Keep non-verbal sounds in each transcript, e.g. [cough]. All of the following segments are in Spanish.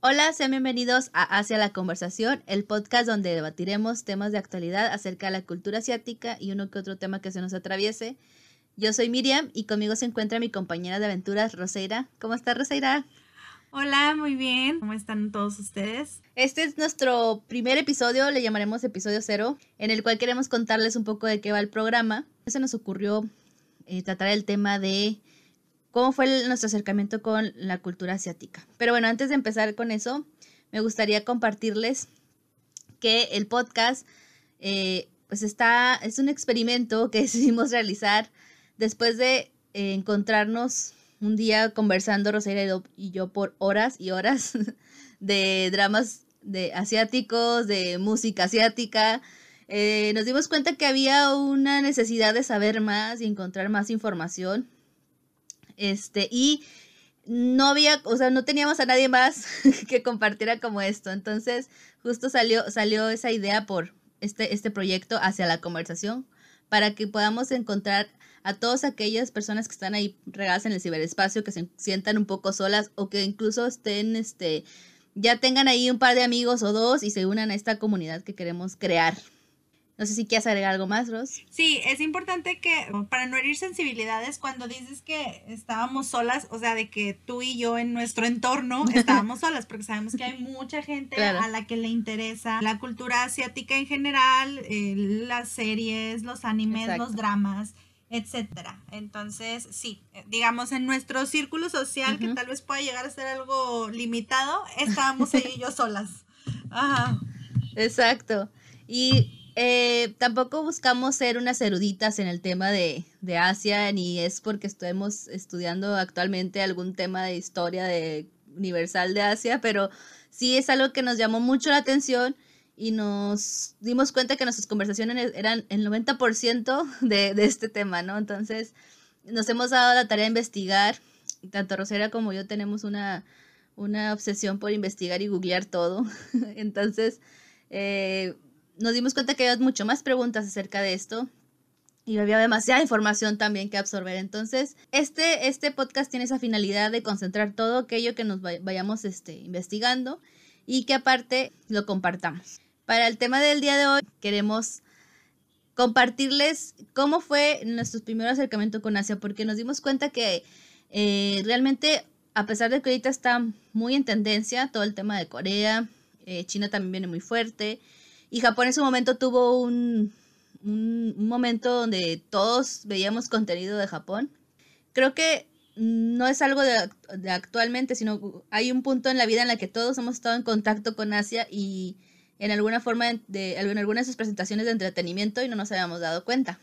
Hola, sean bienvenidos a Hacia la Conversación, el podcast donde debatiremos temas de actualidad acerca de la cultura asiática y uno que otro tema que se nos atraviese. Yo soy Miriam y conmigo se encuentra mi compañera de aventuras, Roseira. ¿Cómo está, Roseira? Hola, muy bien. ¿Cómo están todos ustedes? Este es nuestro primer episodio, le llamaremos episodio cero, en el cual queremos contarles un poco de qué va el programa. Se nos ocurrió eh, tratar el tema de cómo fue nuestro acercamiento con la cultura asiática. Pero bueno, antes de empezar con eso, me gustaría compartirles que el podcast eh, pues está, es un experimento que [laughs] decidimos realizar después de eh, encontrarnos un día conversando Rosario y yo por horas y horas [laughs] de dramas de asiáticos, de música asiática. Eh, nos dimos cuenta que había una necesidad de saber más y encontrar más información este, y no había, o sea, no teníamos a nadie más [laughs] que compartiera como esto. Entonces, justo salió, salió esa idea por este, este proyecto hacia la conversación para que podamos encontrar a todas aquellas personas que están ahí regadas en el ciberespacio, que se sientan un poco solas o que incluso estén, este, ya tengan ahí un par de amigos o dos y se unan a esta comunidad que queremos crear. No sé si quieres agregar algo más, Ros. Sí, es importante que, para no herir sensibilidades, cuando dices que estábamos solas, o sea, de que tú y yo en nuestro entorno [laughs] estábamos solas, porque sabemos que hay mucha gente a la que le interesa la cultura asiática en general, eh, las series, los animes, los dramas etcétera. Entonces, sí, eh, digamos, en nuestro círculo social, que tal vez pueda llegar a ser algo limitado, estábamos y [laughs] yo solas. Ajá. Exacto. Y eh, tampoco buscamos ser unas eruditas en el tema de, de, Asia, ni es porque estemos estudiando actualmente algún tema de historia de universal de Asia, pero sí es algo que nos llamó mucho la atención y nos dimos cuenta que nuestras conversaciones eran el 90% [laughs] de, de este tema, ¿no? Entonces nos hemos dado la tarea de investigar, tanto Rosera como yo tenemos una, una obsesión por investigar y googlear todo, [laughs] entonces... Eh, nos dimos cuenta que había mucho más preguntas acerca de esto y había demasiada información también que absorber. Entonces, este, este podcast tiene esa finalidad de concentrar todo aquello que nos vayamos este, investigando y que aparte lo compartamos. Para el tema del día de hoy, queremos compartirles cómo fue nuestro primer acercamiento con Asia, porque nos dimos cuenta que eh, realmente, a pesar de que ahorita está muy en tendencia todo el tema de Corea, eh, China también viene muy fuerte, y Japón en su momento tuvo un, momento donde todos veíamos contenido de Japón. Creo que no es algo de, actualmente, sino hay un punto en la vida en la que todos hemos estado en contacto con Asia y en alguna forma de, algunas de sus presentaciones de entretenimiento y no nos habíamos dado cuenta.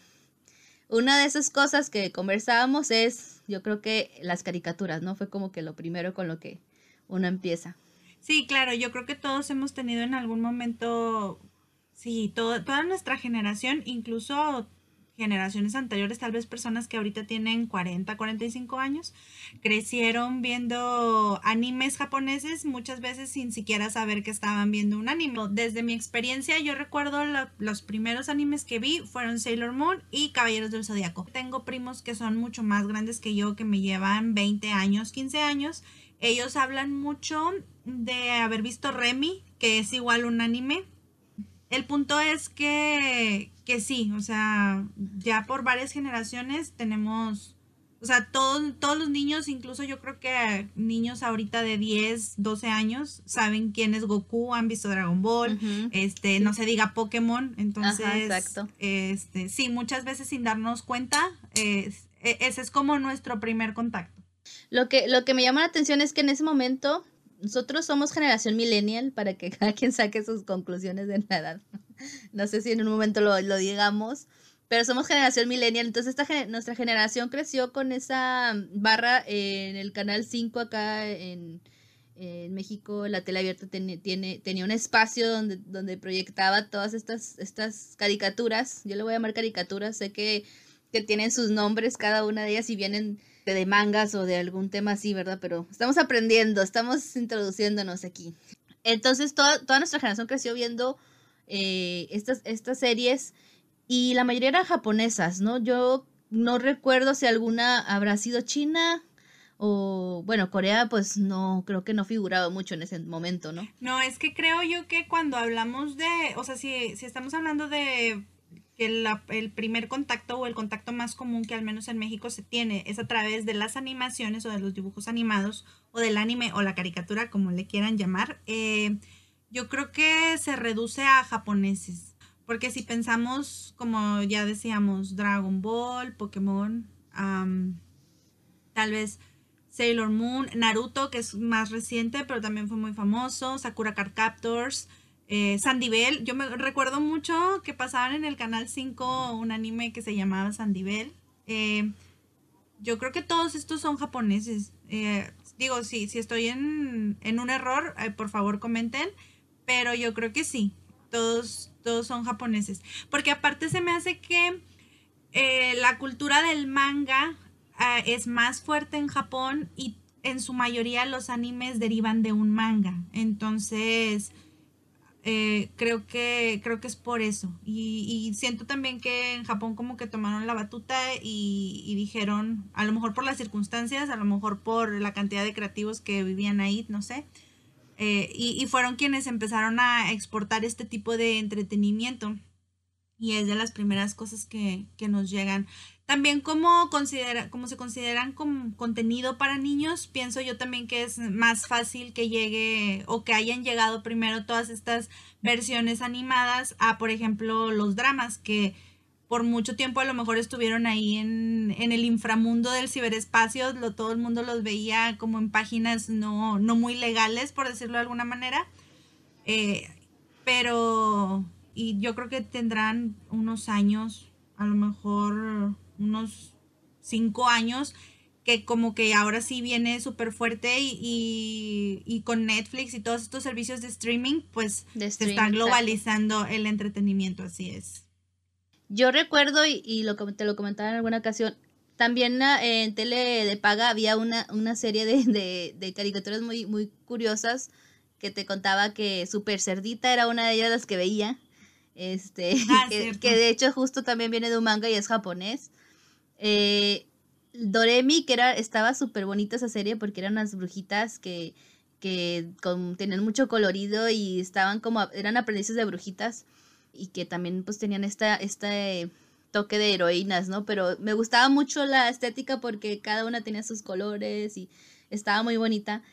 Una de esas cosas que conversábamos es, yo creo que las caricaturas, ¿no? Fue como que lo primero con lo que uno empieza. Sí, claro, yo creo que todos hemos tenido en algún momento Sí, toda nuestra generación, incluso generaciones anteriores, tal vez personas que ahorita tienen 40, 45 años, crecieron viendo animes japoneses muchas veces sin siquiera saber que estaban viendo un anime. Desde mi experiencia, yo recuerdo los primeros animes que vi fueron Sailor Moon y Caballeros del Zodiaco. Tengo primos que son mucho más grandes que yo, que me llevan 20 años, 15 años. Ellos hablan mucho de haber visto Remy, que es igual un anime el punto es que, que sí, o sea, ya por varias generaciones tenemos, o sea, todos, todos los niños, incluso yo creo que niños ahorita de 10, 12 años, saben quién es Goku, han visto Dragon Ball, este, no se diga Pokémon, entonces, exacto. este, sí, muchas veces sin darnos cuenta, e, ese es como nuestro primer contacto. Lo que, lo que me llama la atención es que en ese momento nosotros somos generación millennial para que [laughs] cada quien saque sus conclusiones de la edad. No sé si en un momento lo, digamos, pero somos generación millennial. Entonces esta, nuestra generación creció con esa barra en el canal 5 acá en, en México. La tele abierta tiene, tenía un espacio donde, donde proyectaba todas estas, estas caricaturas. Yo le voy a llamar caricaturas. Sé que, que tienen sus nombres cada una de ellas y vienen de mangas o de algún tema así, ¿verdad? Pero estamos aprendiendo, estamos introduciéndonos aquí. Entonces, toda, toda nuestra generación creció viendo eh, estas, estas series y la mayoría eran japonesas, ¿no? Yo no recuerdo si alguna habrá sido china o, bueno, Corea pues no, creo que no figuraba mucho en ese momento, ¿no? No, es que creo yo que cuando hablamos de, o sea, si, si estamos hablando de que el primer contacto o el contacto más común que al menos en México se tiene es a través de las animaciones o de los dibujos animados o del anime o la caricatura, como le quieran llamar, eh, yo creo que se reduce a japoneses. Porque si pensamos, como ya decíamos, Dragon Ball, Pokémon, tal vez Sailor Moon, Naruto, que es más reciente, pero también fue muy famoso, Sakura Card Captors, eh, Sandy Bell. Yo me recuerdo mucho que pasaban en el canal 5 un anime que se llamaba Sandy Bell. Eh, yo creo que todos estos son japoneses. Eh, digo, sí, si estoy en, un error, por favor comenten. Pero yo creo que sí, todos, todos son japoneses. Porque aparte se me hace que la cultura del manga es más fuerte en Japón y en su mayoría los animes derivan de un manga. Entonces, eh, creo que creo que es por eso y, siento también que en Japón como que tomaron la batuta y, dijeron a lo mejor por las circunstancias a lo mejor por la cantidad de creativos que vivían ahí no sé eh, y, fueron quienes empezaron a exportar este tipo de entretenimiento. Y es de las primeras cosas que, que nos llegan. También como, considera, como se consideran como contenido para niños, pienso yo también que es más fácil que llegue o que hayan llegado primero todas estas versiones animadas a, por ejemplo, los dramas que por mucho tiempo a lo mejor estuvieron ahí en, el inframundo del ciberespacio, lo, todo el mundo los veía como en páginas no, no muy legales, por decirlo de alguna manera. Eh, pero, y yo creo que tendrán unos años, a lo mejor unos cinco años que como que ahora sí viene súper fuerte y, con Netflix y todos estos servicios de streaming, pues se está globalizando el entretenimiento, así es. Yo recuerdo, y, lo, te lo comentaba en alguna ocasión, también ah, en tele de paga había una, una serie de, de, caricaturas muy, muy curiosas que te contaba que Super Cerdita era una de ellas las que veía. Este, ah, [laughs] que, que, de hecho justo también viene de un manga y es japonés. Eh, Doremi, que era, estaba súper bonita esa serie porque eran unas brujitas que, que tenían mucho colorido y estaban como, eran aprendices de brujitas y que también pues tenían esta, este toque de heroínas, ¿no? Pero me gustaba mucho la estética porque cada una tenía sus colores y estaba muy bonita.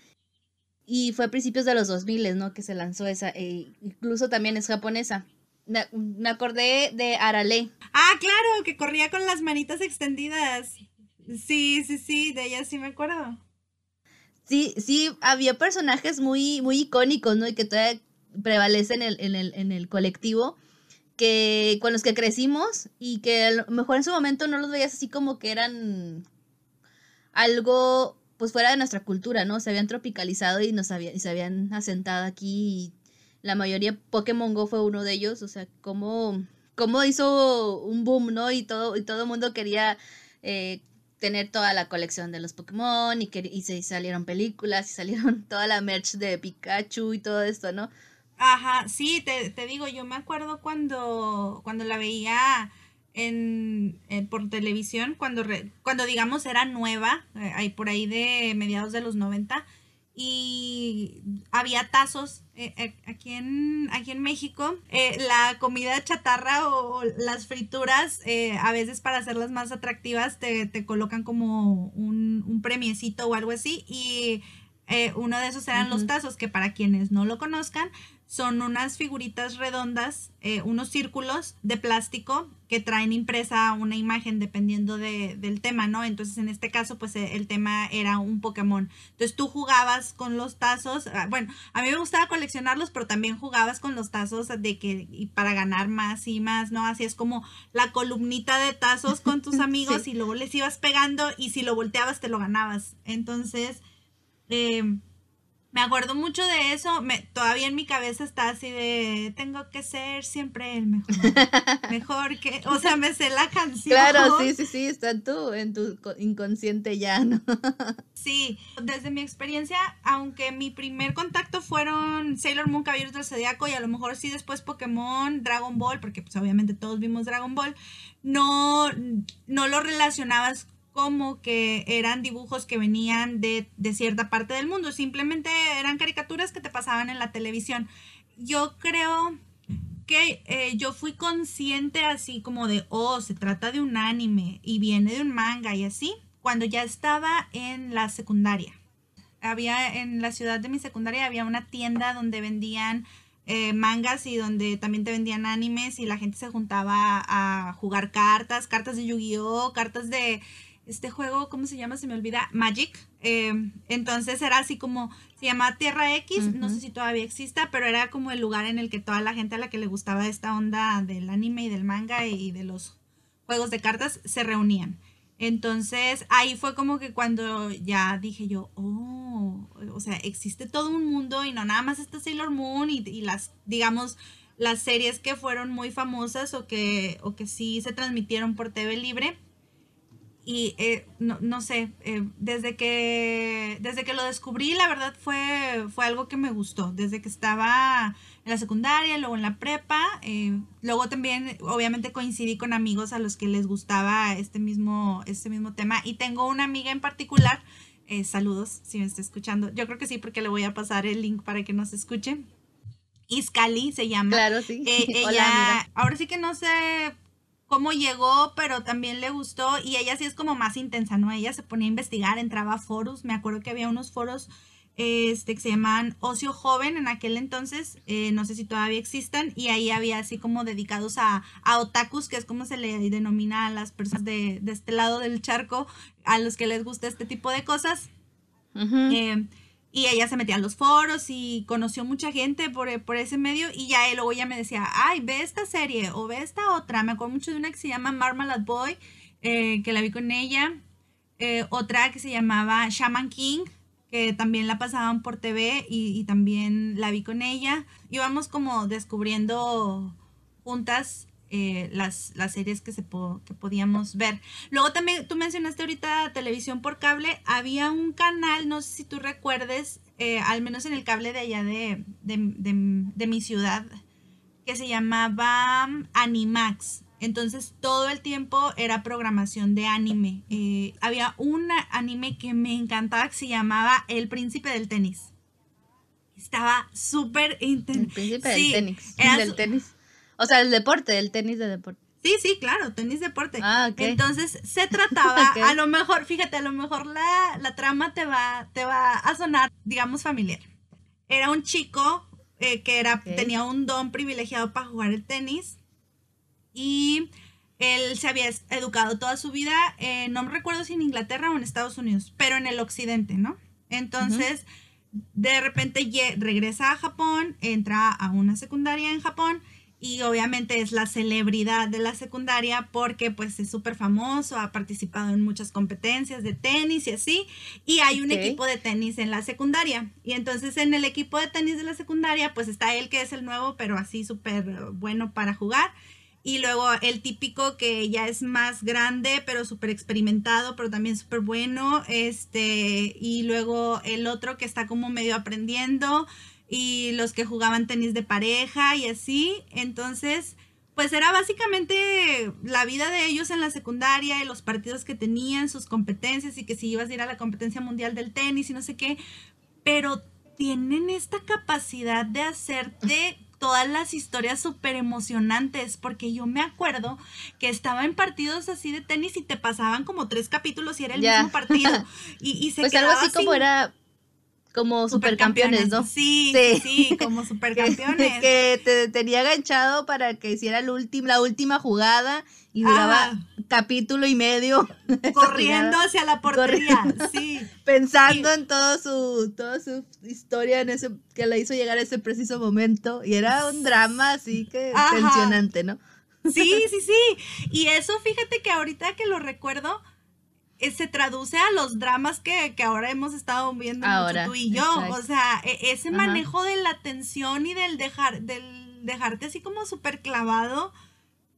Y fue a principios de los 2000, ¿no? Que se lanzó esa, e incluso también es japonesa. Me, acordé de Arale. Ah, claro, que corría con las manitas extendidas. Sí, sí, sí, de ella sí me acuerdo. Sí, sí, había personajes muy, muy icónicos, ¿no? Y que todavía prevalecen en el, en el, colectivo, que con los que crecimos y que a lo mejor en su momento no los veías así como que eran algo pues fuera de nuestra cultura, ¿no? Se habían tropicalizado y, nos habían, y se habían asentado aquí la mayoría Pokémon Go fue uno de ellos, o sea, cómo, cómo hizo un boom, ¿no? Y todo, y todo el mundo quería eh, tener toda la colección de los Pokémon y, que, y se salieron películas y salieron [laughs] toda la merch de Pikachu y todo esto, ¿no? Ajá, sí, te, te digo, yo me acuerdo cuando, cuando la veía en, por televisión, cuando, cuando digamos era nueva, eh, ahí por ahí de mediados de los 90, y había tazos eh, eh, aquí, en, aquí en México. Eh, la comida chatarra o las frituras, a veces para hacerlas más atractivas, te, te colocan como un, un, premiecito o algo así. Y uno de esos eran los tazos, que para quienes no lo conozcan, son unas figuritas redondas, eh, unos círculos de plástico que traen impresa una imagen dependiendo de, del tema, ¿no? Entonces en este caso pues eh, el tema era un Pokémon. Entonces tú jugabas con los tazos, ah, bueno, a mí me gustaba coleccionarlos, pero también jugabas con los tazos de que y para ganar más y más, ¿no? Así es como la columnita de tazos con tus [laughs] amigos y luego les ibas pegando y si lo volteabas te lo ganabas. Entonces... Eh, Me acuerdo mucho de eso, me, todavía en mi cabeza está así de, tengo que ser siempre el mejor, [laughs] mejor que, o sea, me sé la canción. Claro, sí, sí, sí, está tu, en tu inconsciente ya, ¿no? [laughs] sí, desde mi experiencia, aunque mi primer contacto fueron Sailor Moon, Caballeros del Zodiaco y a lo mejor sí después Pokémon, Dragon Ball, porque pues obviamente todos vimos Dragon Ball, no, no lo relacionabas como que eran dibujos que venían de, cierta parte del mundo, simplemente eran caricaturas que te pasaban en la televisión. Yo creo que eh, yo fui consciente así como de, oh, se trata de un anime y viene de un manga y así, cuando ya estaba en la secundaria. Había en la ciudad de mi secundaria, había una tienda donde vendían eh, mangas y donde también te vendían animes y la gente se juntaba a jugar cartas, cartas de Yu-Gi-Oh, cartas de este juego, ¿cómo se llama? Se me olvida, Magic. Eh, entonces era así como, se llama Tierra X, no sé si todavía exista, pero era como el lugar en el que toda la gente a la que le gustaba esta onda del anime y del manga y de los juegos de cartas se reunían. Entonces ahí fue como que cuando ya dije yo, oh, o sea, existe todo un mundo y no nada más está Sailor Moon y, y las, digamos, las series que fueron muy famosas o que, o que sí se transmitieron por TV libre y eh, no, no, sé, eh, desde, que, desde que lo descubrí, la verdad fue, fue algo que me gustó. Desde que estaba en la secundaria, luego en la prepa, eh, luego también obviamente coincidí con amigos a los que les gustaba este mismo, este mismo tema. Y tengo una amiga en particular, saludos si me está escuchando. Yo creo que sí, porque le voy a pasar el link para que nos escuche. Iscali se llama. Claro, sí. [laughs] ella, ahora sí que no sé cómo llegó, pero también le gustó y ella sí es como más intensa, ¿no? Ella se ponía a investigar, entraba a foros, me acuerdo que había unos foros este, que se llamaban Ocio Joven en aquel entonces, eh, no sé si todavía existan, y ahí había así como dedicados a, a otakus, que es como se le denomina a las personas de, de, este lado del charco, a los que les gusta este tipo de cosas. Y ella se metía a los foros y conoció mucha gente por, ese medio y ya luego ella me decía, ay, ve esta serie o ve esta otra. Me acuerdo mucho de una que se llama Marmalade Boy, eh, que la vi con ella. Eh, otra que se llamaba Shaman King, que también la pasaban por TV y, y también la vi con ella. Íbamos como descubriendo juntas eh, las, las, series que, se que podíamos ver. Luego también tú mencionaste ahorita televisión por cable. Había un canal, no sé si tú recuerdes, eh, al menos en el cable de allá de, de, mi ciudad, que se llamaba um, Animax. Entonces todo el tiempo era programación de anime. Eh, había un anime que me encantaba que se llamaba El Príncipe del Tenis. Estaba súper intenso. El Príncipe del Tenis. del tenis. O sea, el deporte, el tenis de deporte. Sí, sí, claro, tenis deporte. Ah, ok. Entonces se [laughs] trataba, a lo mejor, fíjate, a lo mejor la, la, trama te va, te va a sonar, digamos, familiar. Era un chico eh, que era, tenía un don privilegiado para jugar el tenis y él se había educado toda su vida, eh, no me recuerdo si en Inglaterra o en Estados Unidos, pero en el occidente, ¿no? Entonces, de repente regresa a Japón, entra a una secundaria en Japón y obviamente es la celebridad de la secundaria porque pues es súper famoso, ha participado en muchas competencias de tenis y así, y hay un equipo de tenis en la secundaria. Y entonces en el equipo de tenis de la secundaria pues está él que es el nuevo, pero así súper bueno para jugar. Y luego el típico que ya es más grande, pero súper experimentado, pero también súper bueno. Este, y luego el otro que está como medio aprendiendo y los que jugaban tenis de pareja y así. Entonces, pues era básicamente la vida de ellos en la secundaria y los partidos que tenían, sus competencias y que si ibas a ir a la competencia mundial del tenis y no sé qué. Pero tienen esta capacidad de hacerte todas las historias súper emocionantes, porque yo me acuerdo que estaba en partidos así de tenis y te pasaban como tres capítulos y era el mismo partido. [laughs] Y, y se pues algo así como era como supercampeones, ¿no? Sí, sí, sí, como [laughs] supercampeones. que te tenía agachado para que hiciera la última, la última jugada y duraba capítulo y medio. [laughs] Corriendo hacia la portería, [laughs] sí. Pensando en todo su, toda su historia en ese, que la hizo llegar a ese preciso momento. Y era un drama así que tensionante, ¿no? Sí, sí, sí. Y eso, fíjate que ahorita que lo recuerdo, se traduce a los dramas que, ahora hemos estado viendo mucho tú y yo. O sea, e, ese manejo de la tensión y del dejar, del dejarte así como súper clavado,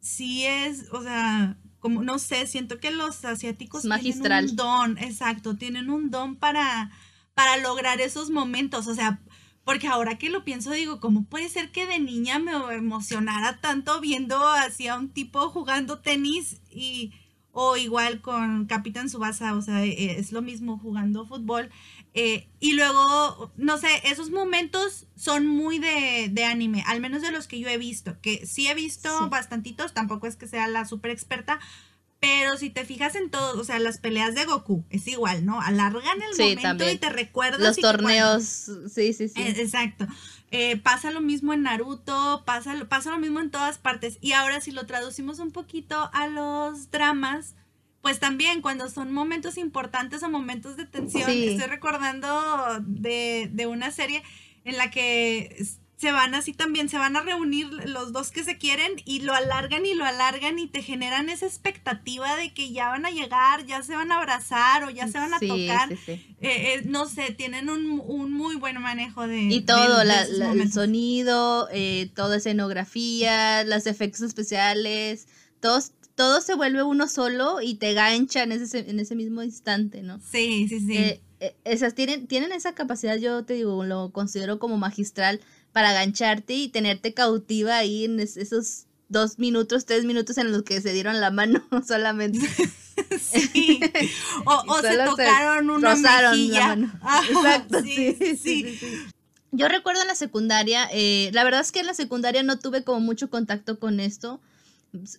sí es, o sea, como no sé, siento que los asiáticos magistral. tienen un don, exacto, tienen un don para, para lograr esos momentos. O sea, porque ahora que lo pienso, digo, ¿cómo puede ser que de niña me emocionara tanto viendo así a un tipo jugando tenis y o igual con Capitán Subasa, o sea, eh, es lo mismo jugando fútbol. Eh, y luego, no sé, esos momentos son muy de, anime, al menos de los que yo he visto, que sí he visto bastantitos, tampoco es que sea la súper experta, pero si te fijas en todo, o sea, las peleas de Goku es igual, ¿no? Alargan el momento y te recuerdas. Los torneos, sí, sí, sí. Eh, exacto. Eh, pasa lo mismo en Naruto, pasa, pasa lo mismo en todas partes. Y ahora si lo traducimos un poquito a los dramas, pues también cuando son momentos importantes o momentos de tensión, estoy recordando de, de una serie en la que se van así también, se van a reunir los dos que se quieren y lo alargan y lo alargan y te generan esa expectativa de que ya van a llegar, ya se van a abrazar o ya se van a tocar. Eh, eh, no sé, tienen un, muy buen manejo de... Y todo, el sonido, eh, toda escenografía, los efectos especiales, todos todo se vuelve uno solo y te gancha en ese, en ese mismo instante, ¿no? Sí, sí, sí. esas tienen, tienen esa capacidad, yo te digo, lo considero como magistral para gancharte y tenerte cautiva ahí en esos dos minutos, tres minutos en los que se dieron la mano [laughs] solamente. [laughs] sí. O, se tocaron una mejilla. [laughs] Exacto, sí sí, Yo recuerdo en la secundaria, eh, la verdad es que en la secundaria no tuve como mucho contacto con esto,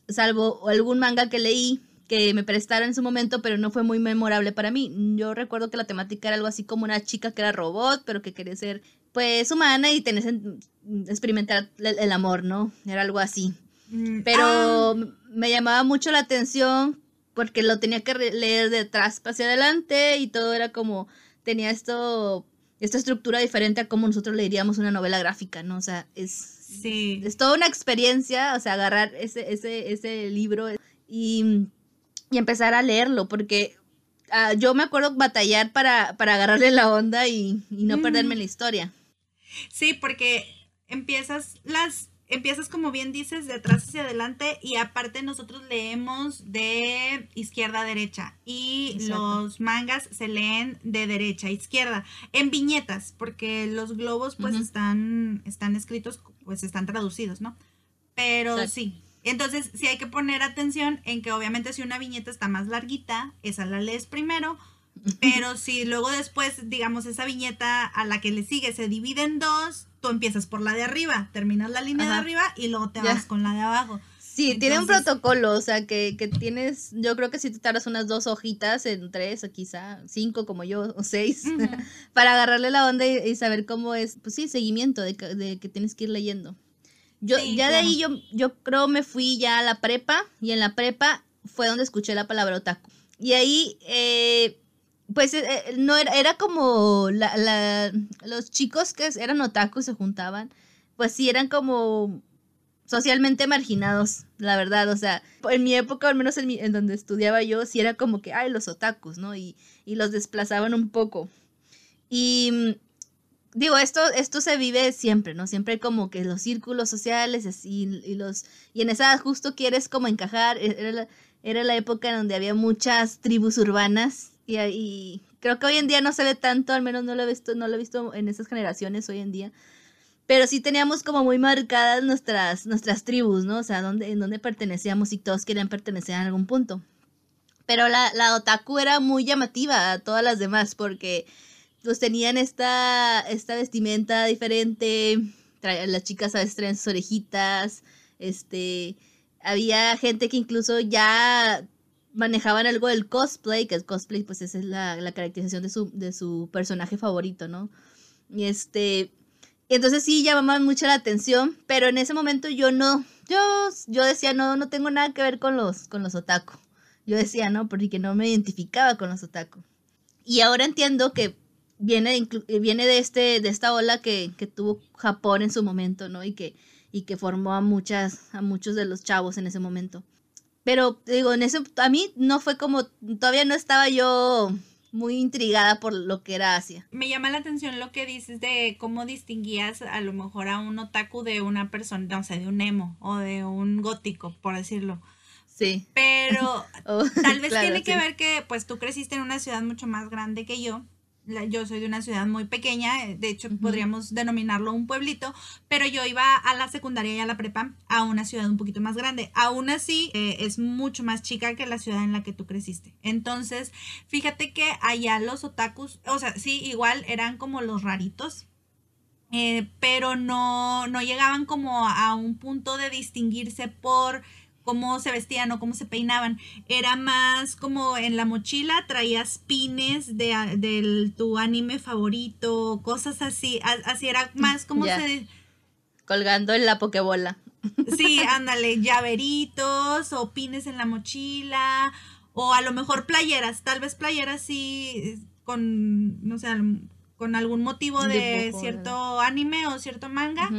salvo algún manga que leí que me prestaron en su momento, pero no fue muy memorable para mí. Yo recuerdo que la temática era algo así como una chica que era robot, pero que quería ser pues humana y tenés experimentar el, amor, ¿no? Era algo así. Mm, Pero ah. me llamaba mucho la atención porque lo tenía que leer de atrás hacia adelante y todo era como, tenía esto, esta estructura diferente a como nosotros leeríamos una novela gráfica, ¿no? O sea, es, sí. es toda una experiencia, o sea, agarrar ese, ese, ese libro y, y empezar a leerlo, porque ah, yo me acuerdo batallar para, para agarrarle la onda y, y no perderme la historia. Sí, porque empiezas las empiezas como bien dices de atrás hacia adelante y aparte nosotros leemos de izquierda a derecha y los mangas se leen de derecha a izquierda en viñetas porque los globos pues están están escritos pues están traducidos, ¿no? Pero sí. Entonces, sí hay que poner atención en que obviamente si una viñeta está más larguita, esa la lees primero pero si luego después, digamos, esa viñeta a la que le sigue se divide en dos, tú empiezas por la de arriba, terminas la línea de arriba y luego te vas con la de abajo. Sí, tiene un protocolo, o sea, que, que, tienes, yo creo que si te tardas unas dos hojitas en tres o quizá cinco como yo, o seis, [laughs] para agarrarle la onda y, saber cómo es, pues sí, seguimiento de, de que tienes que ir leyendo. Yo, ya de ahí yo, yo creo me fui ya a la prepa y en la prepa fue donde escuché la palabra otaku. Y ahí eh, pues eh, eh, no era, era como la, los chicos que eran otakus se juntaban, pues sí eran como socialmente marginados, la verdad, o sea, en mi época, al menos en, donde estudiaba yo, sí era como que, ay, los otakus, ¿no? Y, y los desplazaban un poco. Y mm, digo, esto, esto se vive siempre, ¿no? Siempre como que los círculos sociales y los, y en esa justo quieres como encajar, e, era la, era la época en donde había muchas tribus urbanas y, creo que hoy en día no se ve tanto, al menos no lo he visto, no lo he visto en esas generaciones hoy en día. Pero sí teníamos como muy marcadas nuestras, nuestras tribus, ¿no? O sea, dónde, en dónde pertenecíamos y todos querían pertenecer a algún punto. Pero la, la otaku era muy llamativa a todas las demás porque pues tenían esta, esta vestimenta diferente, las chicas a veces traían sus orejitas, este, había gente que incluso ya manejaban algo del cosplay, que el cosplay pues esa es la, caracterización de su, de su personaje favorito, ¿no? Y este, entonces sí llamaban mucho la atención, pero en ese momento yo no, yo, yo decía, no, no tengo nada que ver con los, con los otaku. Yo decía, no, porque no me identificaba con los otaku. Y ahora entiendo que viene, viene de, este, de esta ola que, que tuvo Japón en su momento, ¿no? Y que, y que formó a, muchas, a muchos de los chavos en ese momento. Pero digo, en eso a mí no fue como, todavía no estaba yo muy intrigada por lo que era Asia. Me llama la atención lo que dices de cómo distinguías a lo mejor a un otaku de una persona, no sé, de un emo o de un gótico, por decirlo. Sí. Pero [laughs] oh, tal vez tiene que ver que pues tú creciste en una ciudad mucho más grande que yo yo soy de una ciudad muy pequeña, eh, de hecho podríamos denominarlo un pueblito, pero yo iba a la secundaria y a la prepa a una ciudad un poquito más grande. Aún así, eh, es mucho más chica que la ciudad en la que tú creciste. Entonces, fíjate que allá los otakus, o sea, sí, igual eran como los raritos, eh, pero no, no llegaban como a un punto de distinguirse por cómo se vestían o cómo se peinaban. Era más como en la mochila traías pines de, tu anime favorito, cosas así. Así era más como se... Colgando en la pokebola. Sí, ándale, [laughs] llaveritos o pines en la mochila o a lo mejor playeras, tal vez playeras sí con, no sé, con algún motivo de, cierto anime o cierto manga.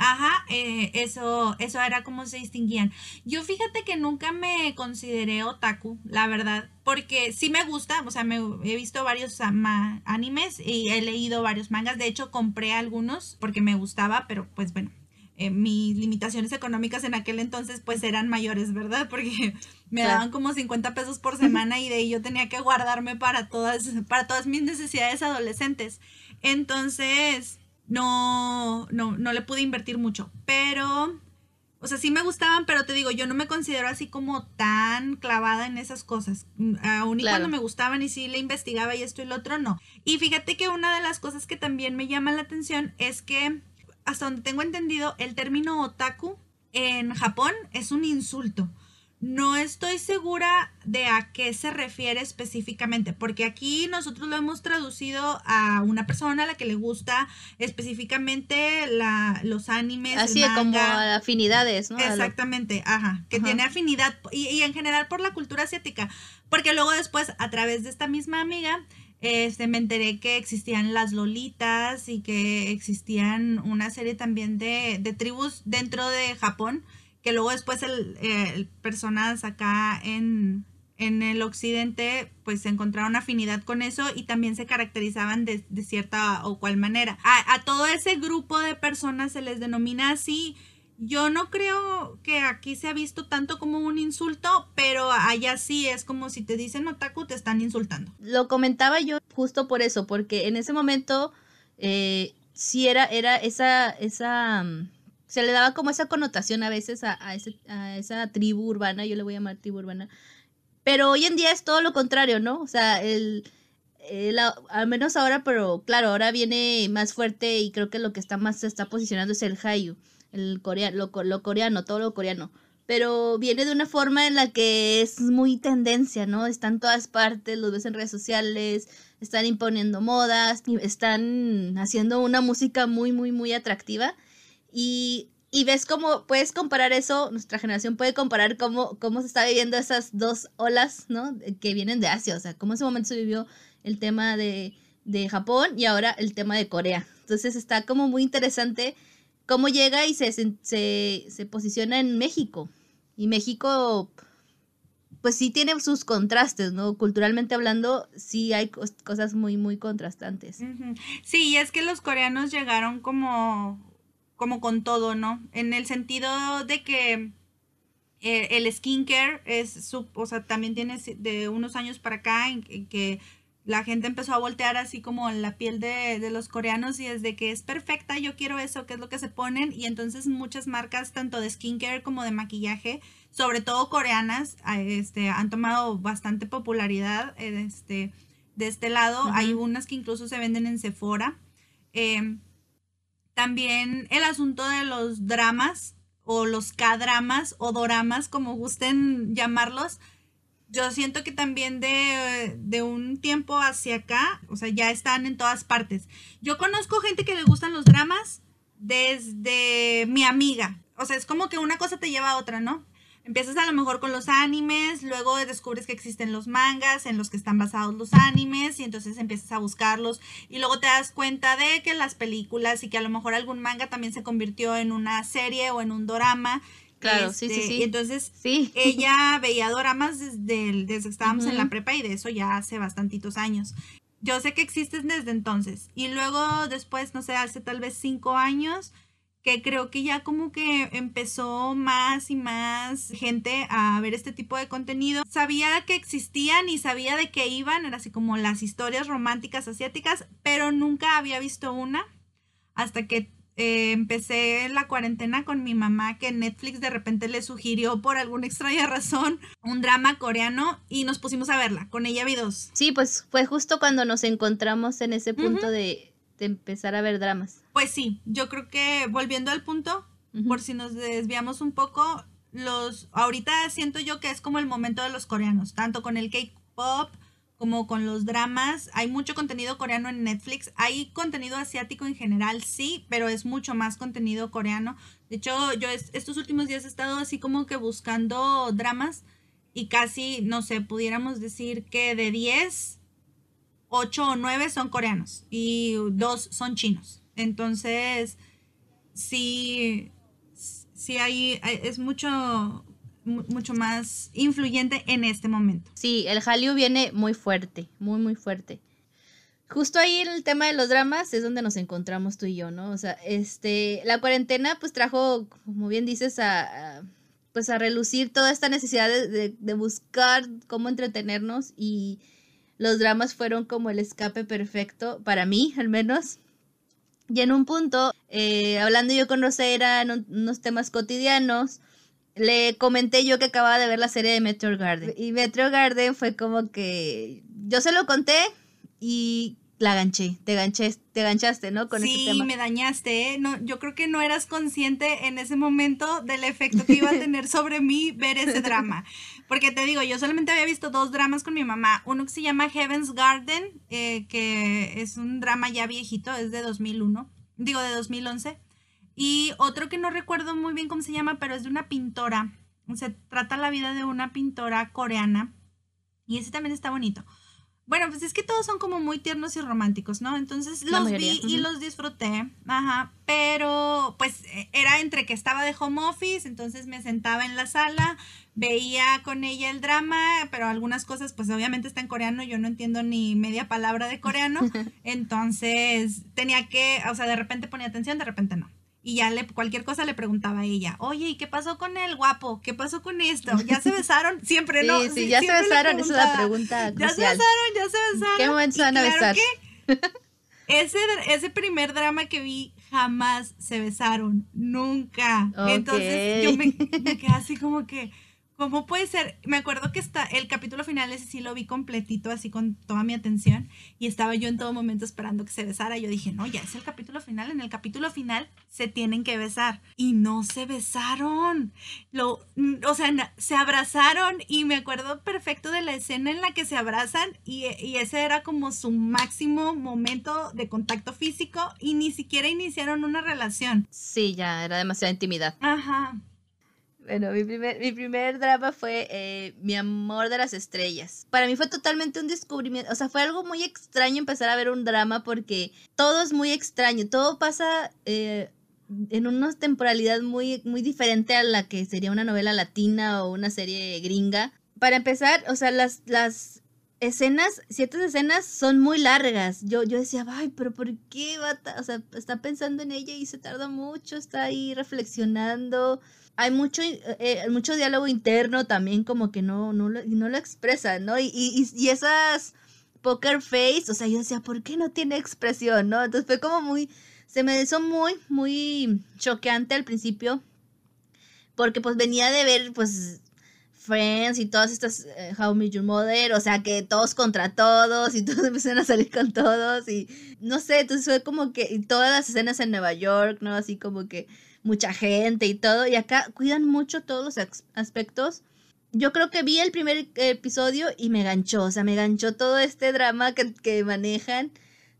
Ajá, eh, eso, eso era como se distinguían. Yo fíjate que nunca me consideré otaku, la verdad, porque sí me gusta, o sea, me, he visto varios animes y he leído varios mangas, de hecho compré algunos porque me gustaba, pero pues bueno, eh, mis limitaciones económicas en aquel entonces pues eran mayores, ¿verdad? [laughs] Porque me daban como 50 pesos por semana y de ahí yo tenía que guardarme para todas, para todas mis necesidades adolescentes. Entonces, no, no, no le pude invertir mucho. Pero, o sea, sí me gustaban, pero te digo, yo no me considero así como tan clavada en esas cosas. Mm, aún y cuando me gustaban y sí le investigaba y esto y lo otro, no. Y fíjate que una de las cosas que también me llama la atención es que, hasta donde tengo entendido, el término otaku en Japón es un insulto. No estoy segura de a qué se refiere específicamente, porque aquí nosotros lo hemos traducido a una persona a la que le gusta específicamente la, los animes. Así como afinidades, ¿no? Exactamente, ajá, que tiene afinidad y, en general por la cultura asiática, porque luego después a través de esta misma amiga este, me enteré que existían las lolitas y que existían una serie también de, de tribus dentro de Japón que luego después el, personas acá en, el occidente pues encontraron afinidad con eso y también se caracterizaban de, cierta o cual manera. A, todo ese grupo de personas se les denomina así. Yo no creo que aquí se ha visto tanto como un insulto, pero allá sí es como si te dicen otaku, te están insultando. Lo comentaba yo justo por eso, porque en ese momento eh, sí era, era esa, esa mm, se le daba como esa connotación a veces a, esa tribu urbana, yo le voy a llamar tribu urbana. Pero hoy en día es todo lo contrario, ¿no? O sea, el, al menos ahora, pero claro, ahora viene más fuerte y creo que lo que está más se está posicionando es el Hayu, el coreano, lo, lo coreano, todo lo coreano. Pero viene de una forma en la que es muy tendencia, ¿no? Está en todas partes, lo ves en redes sociales, están imponiendo modas, están haciendo una música muy, muy, muy atractiva y, ves cómo puedes comparar eso, nuestra generación puede comparar cómo, cómo se está viviendo esas dos olas, ¿no? Que vienen de Asia, o sea, cómo en ese momento se vivió el tema de, Japón y ahora el tema de Corea. Entonces está como muy interesante cómo llega y se, se, se posiciona en México. Y México, pues sí tiene sus contrastes, ¿no? Culturalmente hablando, sí hay cosas muy, muy contrastantes. Sí, es que los coreanos llegaron como como con todo, ¿no? En el sentido de que eh, el skincare es, su, o sea, también tiene de unos años para acá en, que la gente empezó a voltear así como la piel de, de, los coreanos y desde que es perfecta, yo quiero eso, que es lo que se ponen. Y entonces muchas marcas, tanto de skincare como de maquillaje, sobre todo coreanas, este, han tomado bastante popularidad este, de este lado. Hay unas que incluso se venden en Sephora. Eh, también el asunto de los dramas o los K-dramas o doramas, como gusten llamarlos. Yo siento que también de, de, un tiempo hacia acá, o sea, ya están en todas partes. Yo conozco gente que le gustan los dramas desde mi amiga. O sea, es como que una cosa te lleva a otra, ¿no? Empiezas a lo mejor con los animes, luego descubres que existen los mangas en los que están basados los animes y entonces empiezas a buscarlos y luego te das cuenta de que las películas y que a lo mejor algún manga también se convirtió en una serie o en un drama Claro, sí, sí, Este, sí. Y entonces Sí. ella [laughs] veía doramas desde, desde que estábamos en la prepa y de eso ya hace bastantitos años. Yo sé que existes desde entonces. Y luego después, no sé, hace tal vez cinco años, que creo que ya como que empezó más y más gente a ver este tipo de contenido. Sabía que existían y sabía de qué iban, era así como las historias románticas asiáticas, pero nunca había visto una hasta que eh, empecé la cuarentena con mi mamá que Netflix de repente le sugirió por alguna extraña razón un drama coreano y nos pusimos a verla. Con ella vi dos. Sí, pues fue justo cuando nos encontramos en ese punto de, de empezar a ver dramas. Pues sí, yo creo que volviendo al punto, por si nos desviamos un poco, los ahorita siento yo que es como el momento de los coreanos, tanto con el K-pop como con los dramas. Hay mucho contenido coreano en Netflix. Hay contenido asiático en general, sí, pero es mucho más contenido coreano. De hecho, yo es- estos últimos días he estado así como que buscando dramas y casi, no sé, pudiéramos decir que de 10, 8 o 9 son coreanos y dos son chinos. Entonces, sí, sí hay, es mucho, mu- mucho más influyente en este momento. Sí, el Hallyu viene muy fuerte, muy, muy fuerte. Justo ahí en el tema de los dramas es donde nos encontramos tú y yo, ¿no? O sea, este, la cuarentena pues trajo, como bien dices, a, pues a relucir toda esta necesidad de- de buscar cómo entretenernos y los dramas fueron como el escape perfecto, para mí al menos. Y en un punto, eh, hablando yo con Rosera en un- unos temas cotidianos, le comenté yo que acababa de ver la serie de Meteor Garden. Y Meteor Garden fue como que yo se lo conté y la ganché, te ganché, te ganchaste, ¿no? Con sí, ese tema. me dañaste, ¿eh? No, yo creo que no eras consciente en ese momento del efecto que iba a [laughs] tener sobre mí ver ese drama. Porque te digo, yo solamente había visto dos dramas con mi mamá. Uno que se llama Heaven's Garden, eh, que es un drama ya viejito, es de 2001, digo de 2011. Y otro que no recuerdo muy bien cómo se llama, pero es de una pintora. Se trata la vida de una pintora coreana. Y ese también está bonito. Bueno, pues es que todos son como muy tiernos y románticos, ¿no? Entonces los mayoría, vi y los disfruté, ajá, pero pues eh, era entre que estaba de home office, entonces me sentaba en la sala, veía con ella el drama, pero algunas cosas pues obviamente está en coreano, yo no entiendo ni media palabra de coreano, [laughs] entonces tenía que, o sea, de repente ponía atención, de repente no. Y ya le, cualquier cosa le preguntaba a ella, oye, ¿y qué pasó con el guapo? ¿Qué pasó con esto? ¿Ya se [laughs] besaron? Siempre, ¿no? Sí, sí, ya se besaron, esa es la pregunta Ya se besaron, ya se besaron. ¿Qué momento se van a claro besar? que ese, ese primer drama que vi jamás se besaron, nunca. Entonces yo me, me quedé así como que, ¿cómo puede ser? Me acuerdo que está el capítulo final, ese sí lo vi completito, así con toda mi atención, y estaba yo en todo momento esperando que se besara. Yo dije, no, ya es el capítulo final, en el capítulo final se tienen que besar. Y no se besaron. Lo, o sea, se abrazaron y me acuerdo perfecto de la escena en la que se abrazan y, y ese era como su máximo momento de contacto físico y ni siquiera iniciaron una relación. Sí, ya, era demasiada intimidad. Ajá. Bueno, mi primer, mi primer drama fue eh, Mi amor de las estrellas. Para mí fue totalmente un descubrimiento, o sea, fue algo muy extraño empezar a ver un drama porque todo es muy extraño, todo pasa eh, en una temporalidad muy, muy diferente a la que sería una novela latina o una serie gringa. Para empezar, o sea, las, las escenas, ciertas escenas son muy largas. Yo, yo decía, ay, pero ¿por qué va? ta-?" O sea, está pensando en ella y se tarda mucho, está ahí reflexionando hay mucho, eh, mucho diálogo interno también como que no, no, lo, no lo expresa, ¿no? Y, y, y esas poker face, o sea, yo decía, ¿por qué no tiene expresión, no? Entonces fue como muy, se me hizo muy, muy choqueante al principio, porque pues venía de ver, pues, Friends y todas estas eh, How I Met Your Mother, o sea, que todos contra todos y [laughs] todos empezaron a salir con todos y no sé, entonces fue como que y todas las escenas en Nueva York, ¿no? Así como que mucha gente y todo. Y acá cuidan mucho todos los aspectos. Yo creo que vi el primer episodio y me ganchó, o sea, me ganchó todo este drama que, que manejan,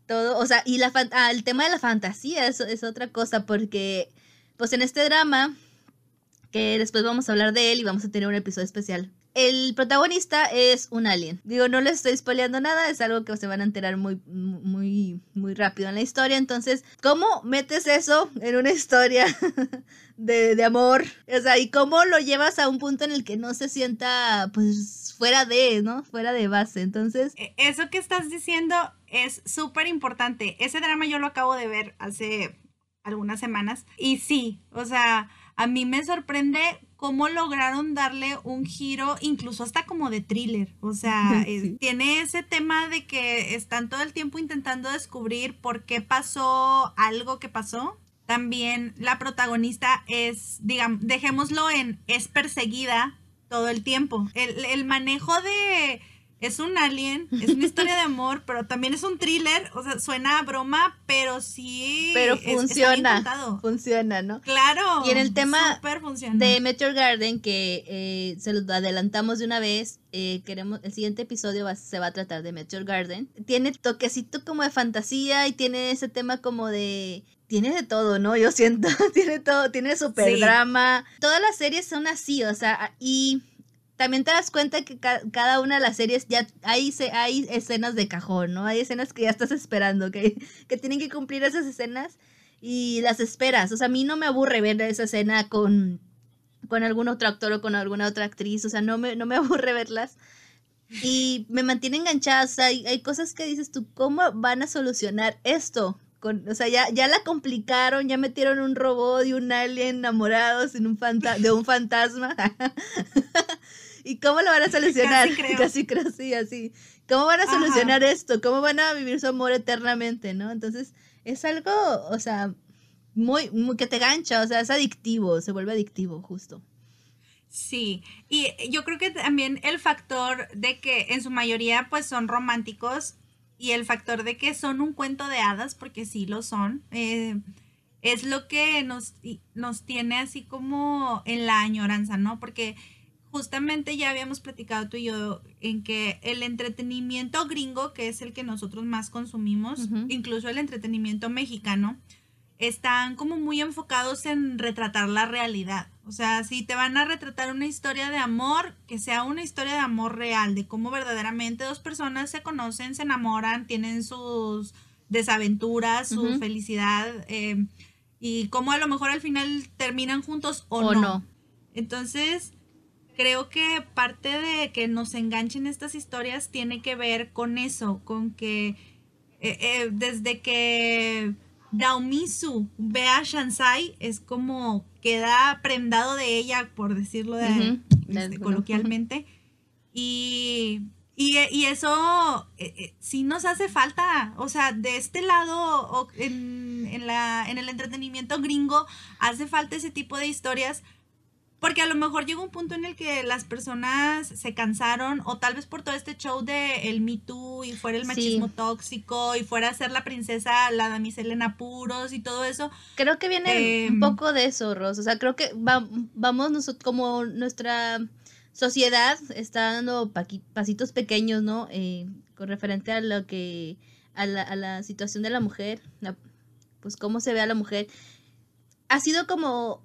todo, o sea, y la ah, el tema de la fantasía es, es, otra cosa, porque pues en este drama que después vamos a hablar de él y vamos a tener un episodio especial. El protagonista es un alien. Digo, no les estoy spoileando nada, es algo que se van a enterar muy, muy, muy rápido en la historia. Entonces, ¿cómo metes eso en una historia [laughs] de, de, amor? O sea, ¿y cómo lo llevas a un punto en el que no se sienta, pues, fuera de, ¿no? Fuera de base. Entonces... E, eso que estás diciendo es súper importante. Ese drama yo lo acabo de ver hace algunas semanas. Y sí, o sea a mí me sorprende cómo lograron darle un giro, incluso hasta como de thriller. O sea, eh, tiene ese tema de que están todo el tiempo intentando descubrir por qué pasó algo que pasó. También la protagonista es, digamos, dejémoslo en, es perseguida todo el tiempo. el manejo de es un alien, es una historia de amor, [laughs] pero también es un thriller, o sea, suena a broma, pero sí. Pero funciona. funciona, ¿no? Claro. Y en el tema de Meteor Garden, que eh, se lo adelantamos de una vez, eh, queremos, el siguiente episodio se va a tratar de Meteor Garden. Tiene toquecito como de fantasía y tiene ese tema como de tiene de todo, ¿no? Yo siento, [laughs] tiene todo, tiene super drama. Todas las series son así, o sea, y también te das cuenta que cada una de las series ya hay, hay escenas de cajón, ¿no? Hay escenas que ya estás esperando, que, que tienen que cumplir esas escenas y las esperas. O sea, a mí no me aburre ver esa escena con, con algún otro actor o con alguna otra actriz, o sea, no me, no me [laughs] aburre verlas. Y me mantiene enganchada, o sea, hay, hay cosas que dices tú, ¿cómo van a solucionar esto? Con, o sea, ya, ya la complicaron, ya metieron un robot y un alien enamorados en un de un fantasma. [laughs] ¿Y cómo lo van a [laughs] solucionar? Casi [laughs] creo. Casi creo, sí, así. ¿Cómo van a solucionar esto? ¿Cómo van a vivir su amor eternamente, no? Entonces, es algo, o sea, muy, muy que te gancha, o sea, es adictivo, se vuelve adictivo, justo. Sí, y yo creo que también el factor de que en su mayoría pues son románticos y el factor de que son un cuento de hadas, porque sí lo son, eh, es lo que nos, nos tiene así como en la añoranza, ¿no? Porque justamente ya habíamos platicado tú y yo en que el entretenimiento gringo, que es el que nosotros más consumimos, incluso el entretenimiento mexicano, están como muy enfocados en retratar la realidad. O sea, si te van a retratar una historia de amor, que sea una historia de amor real, de cómo verdaderamente dos personas se conocen, se enamoran, tienen sus desaventuras, su felicidad, eh, y cómo a lo mejor al final terminan juntos o, no. Entonces, creo que parte de que nos enganchen estas historias tiene que ver con eso, con que eh, eh, desde que Daomisu ve a Shansai es como queda prendado de ella, por decirlo de, este, coloquialmente. Y, y, eso eh, sí nos hace falta, o sea, de este lado en, en, la, en el entretenimiento gringo hace falta ese tipo de historias porque a lo mejor llegó un punto en el que las personas se cansaron, o tal vez por todo este show de el Me Too y fuera el machismo tóxico y fuera a ser la princesa, la damisela en apuros y todo eso. Creo que viene un em, poco de eso, Ros. O sea, creo que vamos nosotros, como nuestra sociedad está dando pasitos pequeños, ¿no? Eh, con referente a lo que, a la, a la situación de la mujer, pues cómo se ve a la mujer. Ha sido como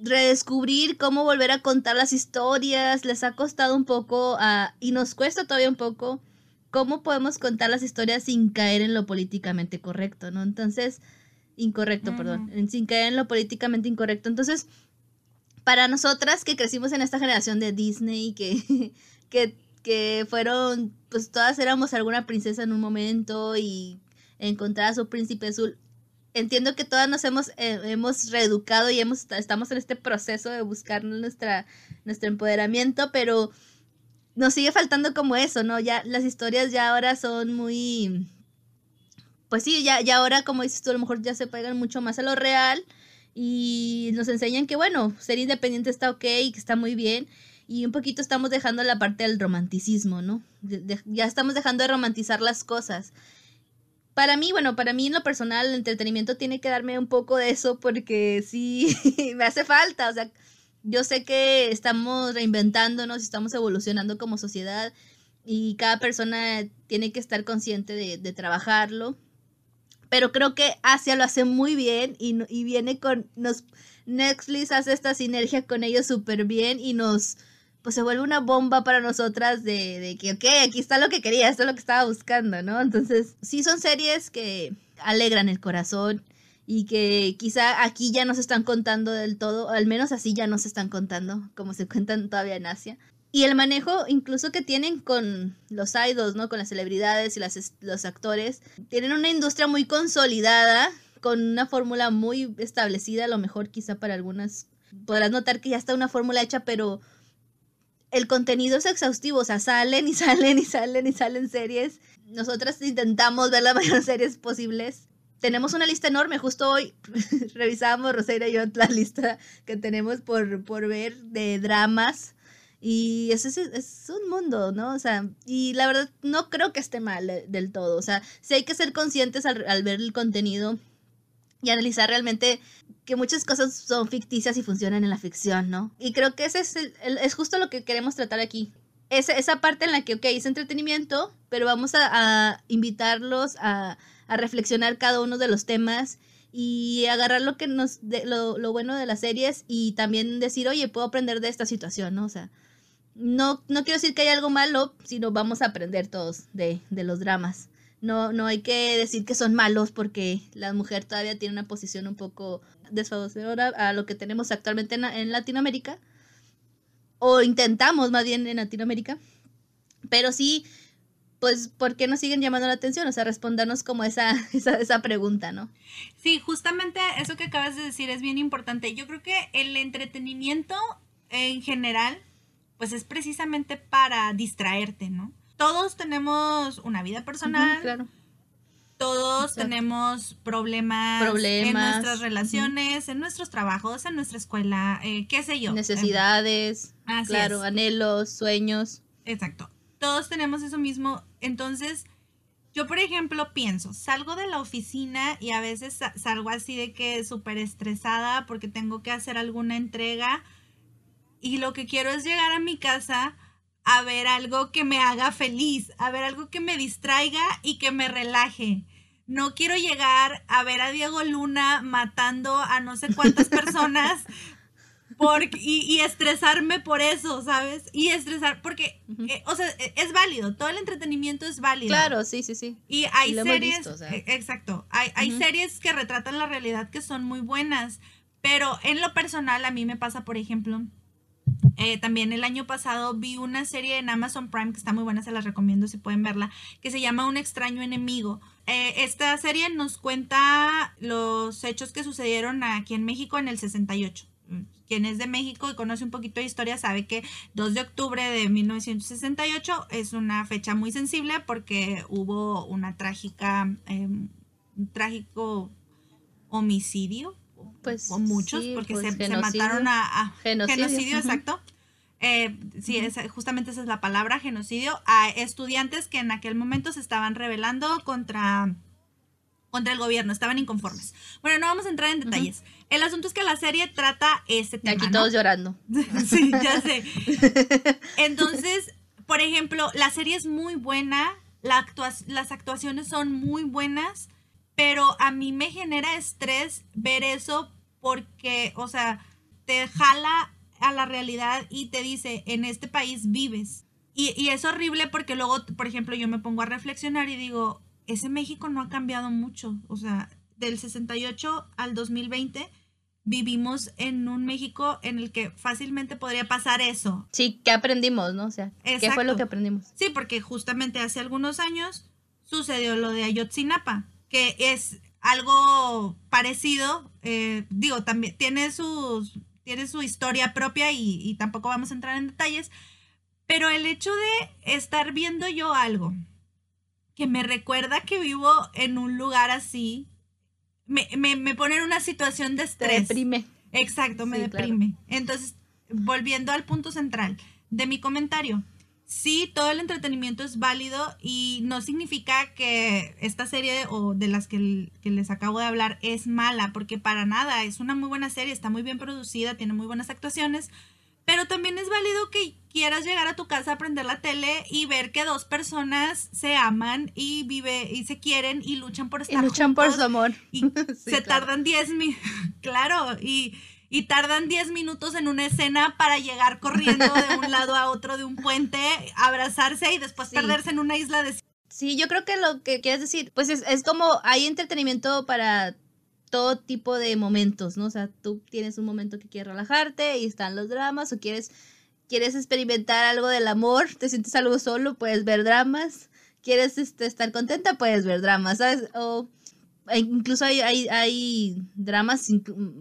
redescubrir cómo volver a contar las historias, les ha costado un poco a, y nos cuesta todavía un poco cómo podemos contar las historias sin caer en lo políticamente correcto, ¿no? Entonces, incorrecto, perdón, sin caer en lo políticamente incorrecto. Entonces, para nosotras que crecimos en esta generación de Disney, que, [laughs] que, que fueron, pues todas éramos alguna princesa en un momento y encontrar a su príncipe azul, entiendo que todas nos hemos, eh, hemos reeducado y hemos, estamos en este proceso de buscar nuestra, nuestro empoderamiento, pero nos sigue faltando como eso, ¿no? Ya las historias ya ahora son muy... Pues sí, ya, ya ahora, como dices tú, a lo mejor ya se pegan mucho más a lo real y nos enseñan que, bueno, ser independiente está ok y que está muy bien. Y un poquito estamos dejando la parte del romanticismo, ¿no? ya estamos dejando de romantizar las cosas para mí, bueno, para mí en lo personal, el entretenimiento tiene que darme un poco de eso porque sí, [laughs] me hace falta. O sea, yo sé que estamos reinventándonos, estamos evolucionando como sociedad y cada persona tiene que estar consciente de, trabajarlo. Pero creo que Asia lo hace muy bien y, y viene con, nos, Netflix hace esta sinergia con ellos súper bien y nos, pues se vuelve una bomba para nosotras de, de que, ok, aquí está lo que quería, esto es lo que estaba buscando, ¿no? Entonces, sí son series que alegran el corazón y que quizá aquí ya no se están contando del todo, al menos así ya no se están contando, como se cuentan todavía en Asia. Y el manejo incluso que tienen con los idols, ¿no? Con las celebridades y las, los actores. Tienen una industria muy consolidada, con una fórmula muy establecida, a lo mejor quizá para algunas podrás notar que ya está una fórmula hecha, pero el contenido es exhaustivo, o sea, salen y [laughs] salen y salen y salen series. Nosotras intentamos ver las [laughs] mayores series posibles. Tenemos una lista enorme, justo hoy [laughs] revisamos Rosario y yo la lista que tenemos por, por ver de dramas y es, es, es, un mundo, ¿no? O sea, y la verdad no creo que esté mal eh, del todo. O sea, sí hay que ser conscientes al, al ver el contenido y analizar realmente que muchas cosas son ficticias y funcionan en la ficción, ¿no? Y creo que ese es, el, es justo lo que queremos tratar aquí. Esa, esa parte en la que, ok, es entretenimiento, pero vamos a, invitarlos a, reflexionar cada uno de los temas y agarrar lo que nos lo, lo, bueno de las series y también decir, oye, puedo aprender de esta situación, ¿no? O sea, no, no quiero decir que hay algo malo, sino vamos a aprender todos de, de los dramas. No, no hay que decir que son malos porque la mujer todavía tiene una posición un poco desfavorecedora a lo que tenemos actualmente en, en Latinoamérica. O intentamos más bien en Latinoamérica. Pero sí, pues, ¿por qué nos siguen llamando la atención? O sea, respondernos como esa, [laughs] esa, esa, pregunta, ¿no? Sí, justamente eso que acabas de decir es bien importante. Yo creo que el entretenimiento en general pues es precisamente para distraerte, ¿no? Todos tenemos una vida personal. claro. Todos Exacto. tenemos problemas, problemas, en nuestras relaciones, uh -huh. en nuestros trabajos, en nuestra escuela, eh, qué sé yo. Necesidades, claro, es. anhelos, sueños. Exacto. Todos tenemos eso mismo. Entonces, yo, por ejemplo, pienso, salgo de la oficina y a veces salgo así de que súper estresada porque tengo que hacer alguna entrega y lo que quiero es llegar a mi casa a ver algo que me haga feliz, a ver algo que me distraiga y que me relaje. No quiero llegar a ver a Diego Luna matando a no sé cuántas personas [laughs] por, y, y, estresarme por eso, ¿sabes? Y estresar, porque, uh -huh. eh, o sea, es válido, todo el entretenimiento es válido. Claro, sí, sí, sí. Y hay y series, visto, o sea. Eh, exacto, hay, hay uh -huh. series que retratan la realidad que son muy buenas, pero en lo personal a mí me pasa, por ejemplo, eh, también el año pasado vi una serie en Amazon Prime que está muy buena, se las recomiendo si pueden verla, que se llama Un extraño enemigo. Eh, esta serie nos cuenta los hechos que sucedieron aquí en México en el 68. Quien es de México y conoce un poquito de historia sabe que 2 de octubre de 1968 es una fecha muy sensible porque hubo una trágica, eh, un trágico homicidio pues, o muchos, sí, porque pues, se, se, mataron a, a genocidio, genocidio exacto. Eh, sí, es, justamente esa es la palabra, genocidio, a estudiantes que en aquel momento se estaban rebelando contra, contra el gobierno, estaban inconformes. Bueno, no vamos a entrar en detalles. Uh -huh. El asunto es que la serie trata ese tema. Aquí todos ¿no? llorando. [laughs] sí, ya sé. [laughs] Entonces, por ejemplo, la serie es muy buena, la actua las actuaciones son muy buenas pero a mí me genera estrés ver eso porque, o sea, te jala a la realidad y te dice, en este país vives. Y, y, es horrible porque luego, por ejemplo, yo me pongo a reflexionar y digo, ese México no ha cambiado mucho. O sea, del 68 al 2020 vivimos en un México en el que fácilmente podría pasar eso. Sí, ¿qué aprendimos, no? O sea, Exacto. ¿qué fue lo que aprendimos? Sí, porque justamente hace algunos años sucedió lo de Ayotzinapa que es algo parecido, eh, digo, también tiene, sus, tiene su historia propia y, y, tampoco vamos a entrar en detalles, pero el hecho de estar viendo yo algo que me recuerda que vivo en un lugar así, me, me, me pone en una situación de estrés. Te deprime. Exacto, me sí, deprime. Claro. Entonces, volviendo al punto central de mi comentario, sí, todo el entretenimiento es válido y no significa que esta serie o de las que, que, les acabo de hablar es mala, porque para nada, es una muy buena serie, está muy bien producida, tiene muy buenas actuaciones, pero también es válido que quieras llegar a tu casa a prender la tele y ver que dos personas se aman y vive y se quieren y luchan por estar y luchan juntos, por su amor y [laughs] sí, se claro. tardan 10 mil, [laughs] claro, y y tardan 10 minutos en una escena para llegar corriendo de un lado a otro de un puente, abrazarse y después perderse en una isla de... Sí, yo creo que lo que quieres decir, pues es, es como hay entretenimiento para todo tipo de momentos, ¿no? O sea, tú tienes un momento que quieres relajarte y están los dramas o quieres quieres experimentar algo del amor, te sientes algo solo, puedes ver dramas. Quieres este, estar contenta, puedes ver dramas, ¿sabes? O incluso hay, hay, hay dramas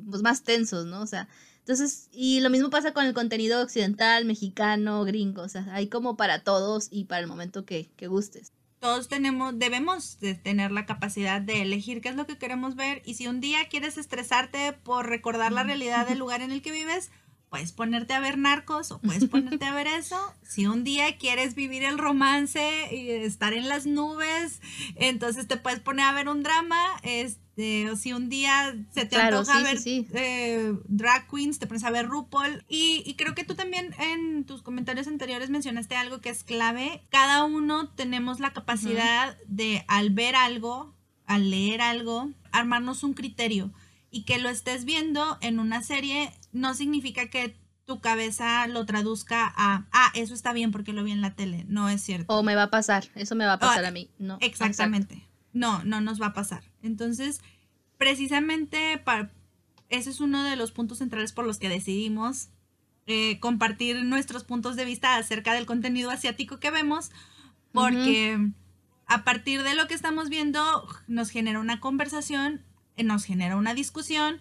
pues, más tensos, ¿no? O sea, entonces, y lo mismo pasa con el contenido occidental, mexicano, gringo, o sea, hay como para todos y para el momento que, que gustes. Todos tenemos, debemos de tener la capacidad de elegir qué es lo que queremos ver y si un día quieres estresarte por recordar la realidad del [laughs] lugar en el que vives, puedes ponerte a ver narcos o puedes [laughs] ponerte a ver eso. Si un día quieres vivir el romance y estar en las nubes, entonces te puedes poner a ver un drama. Este, o si un día se te antoja ver eh, drag queens, te pones a ver RuPaul. Y, y creo que tú también en tus comentarios anteriores mencionaste algo que es clave. Cada uno tenemos la capacidad de al ver algo, al leer algo, armarnos un criterio y que lo estés viendo en una serie no significa que tu cabeza lo traduzca a, ah, eso está bien porque lo vi en la tele. No es cierto. O me va a pasar, eso me va a pasar a mí. No. Exactamente. No, no nos va a pasar. Entonces, precisamente para, ese es uno de los puntos centrales por los que decidimos eh, compartir nuestros puntos de vista acerca del contenido asiático que vemos, porque a partir de lo que estamos viendo nos genera una conversación nos genera una discusión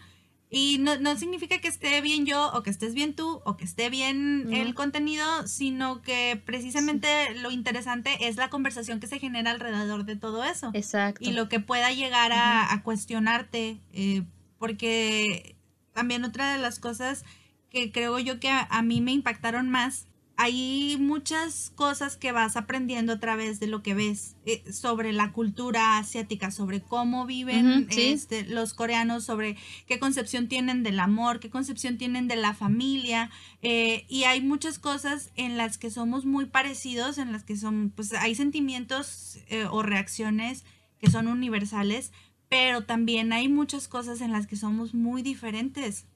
y no, significa que esté bien yo o que estés bien tú o que esté bien el contenido, sino que precisamente lo interesante es la conversación que se genera alrededor de todo eso. Exacto. Y lo que pueda llegar a, cuestionarte, eh, porque también otra de las cosas que creo yo que a mí me impactaron más hay muchas cosas que vas aprendiendo a través de lo que ves eh, sobre la cultura asiática, sobre cómo viven este, los coreanos, sobre qué concepción tienen del amor, qué concepción tienen de la familia. Eh, y hay muchas cosas en las que somos muy parecidos, en las que son, pues hay sentimientos eh, o reacciones que son universales, pero también hay muchas cosas en las que somos muy diferentes.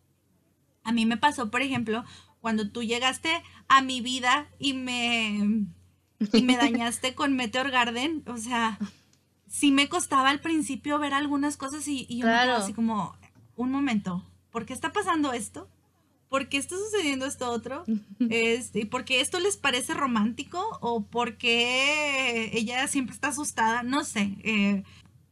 A mí me pasó, por ejemplo, cuando tú llegaste a mi vida y me, y me dañaste con Meteor Garden, o sea, sí me costaba al principio ver algunas cosas y, yo me quedaba así como, un momento, ¿por qué está pasando esto? ¿Por qué está sucediendo esto otro? [laughs] Este, ¿Por qué esto les parece romántico? ¿O por qué ella siempre está asustada? No sé. Eh,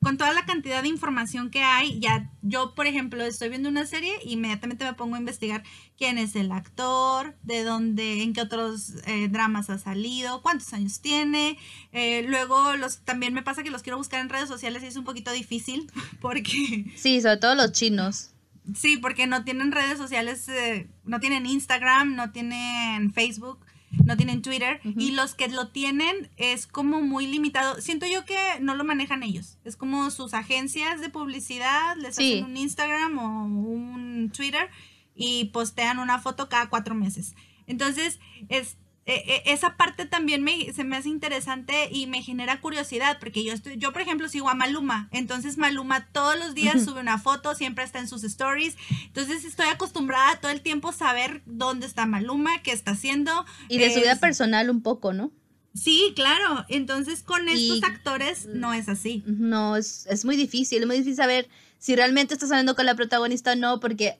con toda la cantidad de información que hay, ya yo, por ejemplo, estoy viendo una serie e inmediatamente me pongo a investigar quién es el actor, de dónde, en qué otros eh, dramas ha salido, cuántos años tiene. Eh, luego los, también me pasa que los quiero buscar en redes sociales y es un poquito difícil [laughs] porque... Sí, sobre todo los chinos. Sí, porque no tienen redes sociales, eh, no tienen Instagram, no tienen Facebook no tienen Twitter y los que lo tienen es como muy limitado. Siento yo que no lo manejan ellos. Es como sus agencias de publicidad les hacen un Instagram o un Twitter y postean una foto cada cuatro meses. Entonces, es, e, e, esa parte también me, se me hace interesante y me genera curiosidad, porque yo estoy, yo por ejemplo sigo a Maluma, entonces Maluma todos los días sube una foto, siempre está en sus stories, entonces estoy acostumbrada todo el tiempo a saber dónde está Maluma, qué está haciendo. Y de su vida personal un poco, ¿no? Sí, claro, entonces con estos actores no es así. No, es, es muy difícil, es muy difícil saber si realmente está saliendo con la protagonista o no, porque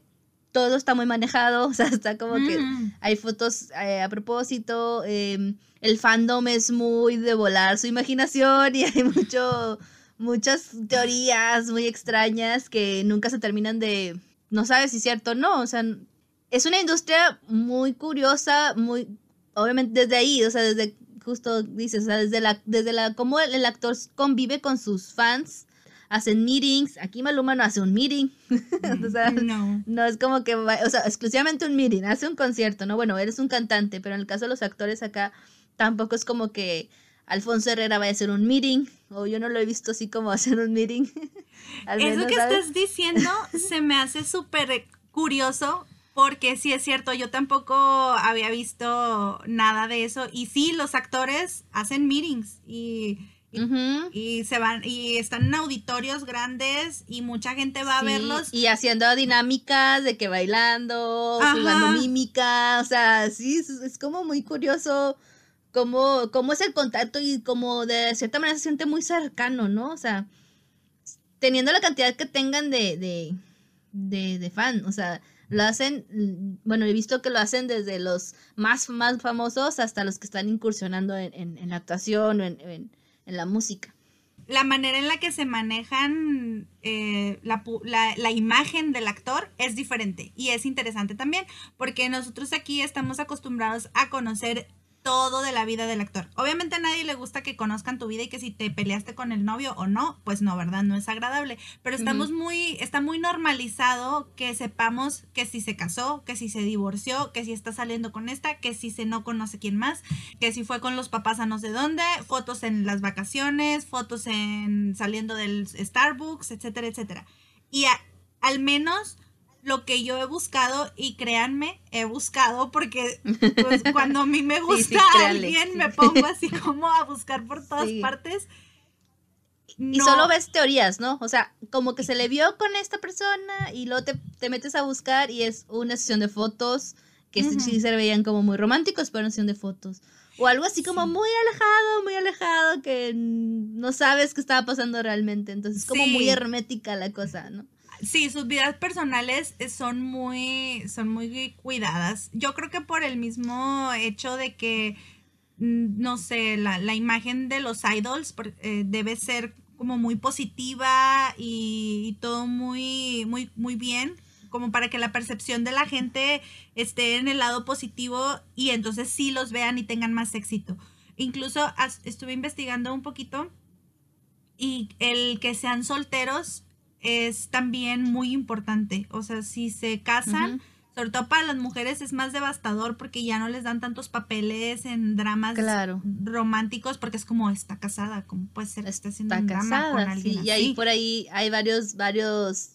todo está muy manejado, [laughs] o sea, está como que hay fotos eh, a propósito, em, el fandom es muy de volar su imaginación y [laughs] hay mucho, muchas teorías muy extrañas que nunca se terminan de, no sabes si es cierto o no, o sea, es una industria muy curiosa, muy, obviamente desde ahí, o sea, desde justo dices, o sea, desde la, desde la, cómo el actor convive con sus fans, hacen meetings. Aquí Maluma no hace un meeting. [laughs] o sea, no. No es como que, o sea, exclusivamente un meeting, hace un concierto, ¿no? Bueno, eres un cantante, pero en el caso de los actores acá tampoco es como que Alfonso Herrera vaya a hacer un meeting, o yo no lo he visto así como [laughs] hacer un meeting. [laughs] Eso que estás diciendo se me hace súper curioso porque sí es cierto, yo tampoco había visto nada de eso. Y sí, los actores hacen meetings y y, se van y están en auditorios grandes y mucha gente va a verlos. y haciendo dinámicas de que bailando jugando mímica o sea sí es, como muy curioso cómo, cómo es el contacto y como de cierta manera se siente muy cercano no o sea teniendo la cantidad que tengan de, de, de, de fan o sea lo hacen, bueno, he visto que lo hacen desde los más, más famosos hasta los que están incursionando en, en, la actuación o en, en la música. La manera en la que se manejan eh, la, la, imagen del actor es diferente y es interesante también porque nosotros aquí estamos acostumbrados a conocer todo de la vida del actor. Obviamente a nadie le gusta que conozcan tu vida y que si te peleaste con el novio o no, pues no, ¿verdad? No es agradable. Pero estamos muy, está muy normalizado que sepamos que si se casó, que si se divorció, que si está saliendo con esta, que si se no conoce quién más, que si fue con los papás a no sé dónde, fotos en las vacaciones, fotos en saliendo del Starbucks, etcétera, etcétera. Y al menos lo que yo he buscado y créanme, he buscado porque pues, [laughs] cuando a mí me gusta alguien me pongo así como a buscar por todas partes. Y solo ves teorías, ¿no? O sea, como que se le vio con esta persona y luego te, metes a buscar y es una sesión de fotos que sí se veían como muy románticos, pero una sesión de fotos. O algo así como muy alejado, muy alejado, que no sabes qué estaba pasando realmente. Entonces, como muy hermética la cosa, ¿no? Sí, sus vidas personales eh, son muy, son muy cuidadas. Yo creo que por el mismo hecho de que, mm, no sé, la, imagen de los idols eh, debe ser como muy positiva y, todo muy, muy, muy bien, como para que la percepción de la gente esté en el lado positivo y entonces sí los vean y tengan más éxito. Incluso estuve investigando un poquito y el que sean solteros es también muy importante. O sea, si se casan, sobre todo para las mujeres es más devastador porque ya no les dan tantos papeles en dramas románticos porque es como está casada, como puede ser está haciendo un drama con alguien Y ahí por ahí hay varios varios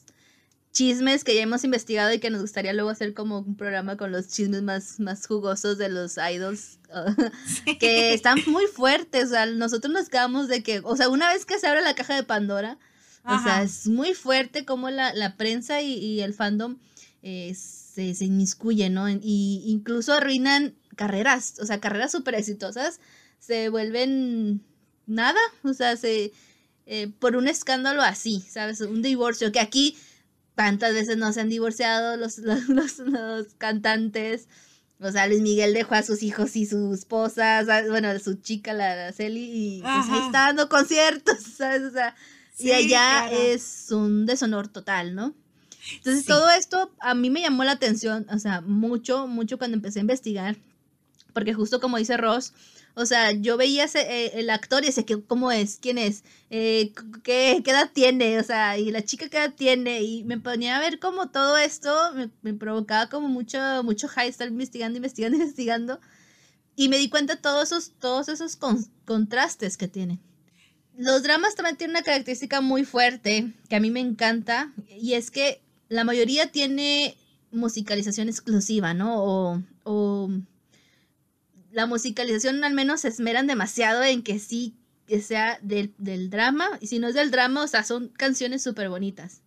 chismes que ya hemos investigado y que nos gustaría luego hacer como un programa con los chismes más, más jugosos de los idols [laughs] que están muy fuertes. O sea, nosotros nos quedamos de que, o sea, una vez que se abre la caja de Pandora, o sea, es muy fuerte como la, la prensa y, el fandom eh, se, se inmiscuye, ¿no? Y incluso arruinan carreras, o sea, carreras súper exitosas, se vuelven nada, o sea, se, eh, por un escándalo así, ¿sabes? Un divorcio, que aquí tantas veces no se han divorciado los, [laughs] los, los, cantantes. O sea, Luis Miguel dejó a sus hijos y su esposa, bueno, su chica, la Araceli, y pues, ahí está dando conciertos, [laughs] ¿sabes? O sea, y allá es un deshonor total, ¿no? Entonces todo esto a mí me llamó la atención, o sea, mucho, mucho cuando empecé a investigar, porque justo como dice Ross, o sea, yo veía ese, eh, el actor y decía, ¿cómo es? ¿Quién es? Eh, ¿qué, edad tiene? O sea, y la chica qué edad tiene, y me ponía a ver como todo esto, me, provocaba como mucho, mucho high estar investigando, investigando, [laughs] investigando, y me di cuenta de todos esos, todos esos contrastes que tiene los dramas también tienen una característica muy fuerte que a mí me encanta y es que la mayoría tiene musicalización exclusiva, ¿no? O, la musicalización al menos se esmeran demasiado en que sí que sea del, drama y si no es del drama, o sea, son canciones súper bonitas.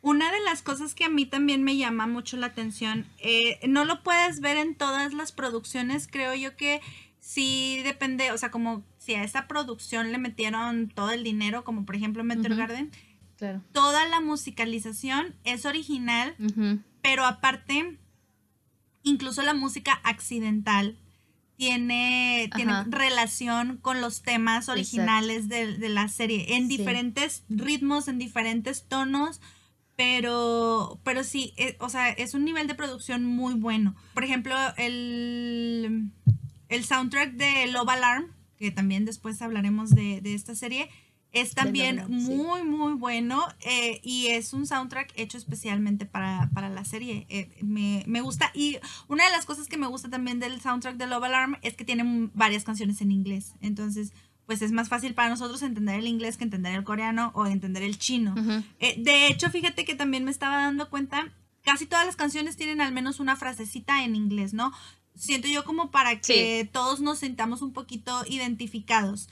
Una de las cosas que a mí también me llama mucho la atención, eh, no lo puedes ver en todas las producciones, creo yo que sí depende, o sea, como si a esa producción le metieron todo el dinero, como por ejemplo Meteor Garden, toda la musicalización es original, pero aparte, incluso la música accidental tiene, tiene relación con los temas originales de, la serie, en diferentes ritmos, en diferentes tonos, pero, pero sí, eh, o sea, es un nivel de producción muy bueno. Por ejemplo, el el soundtrack de Love Alarm, que también después hablaremos de, esta serie, es también muy, muy bueno eh, y es un soundtrack hecho especialmente para, la serie. Eh, me, gusta y una de las cosas que me gusta también del soundtrack de Love Alarm es que tiene varias canciones en inglés. Entonces, pues es más fácil para nosotros entender el inglés que entender el coreano o entender el chino. Eh, de hecho, fíjate que también me estaba dando cuenta, casi todas las canciones tienen al menos una frasecita en inglés, ¿no? Siento yo como para que todos nos sintamos un poquito identificados.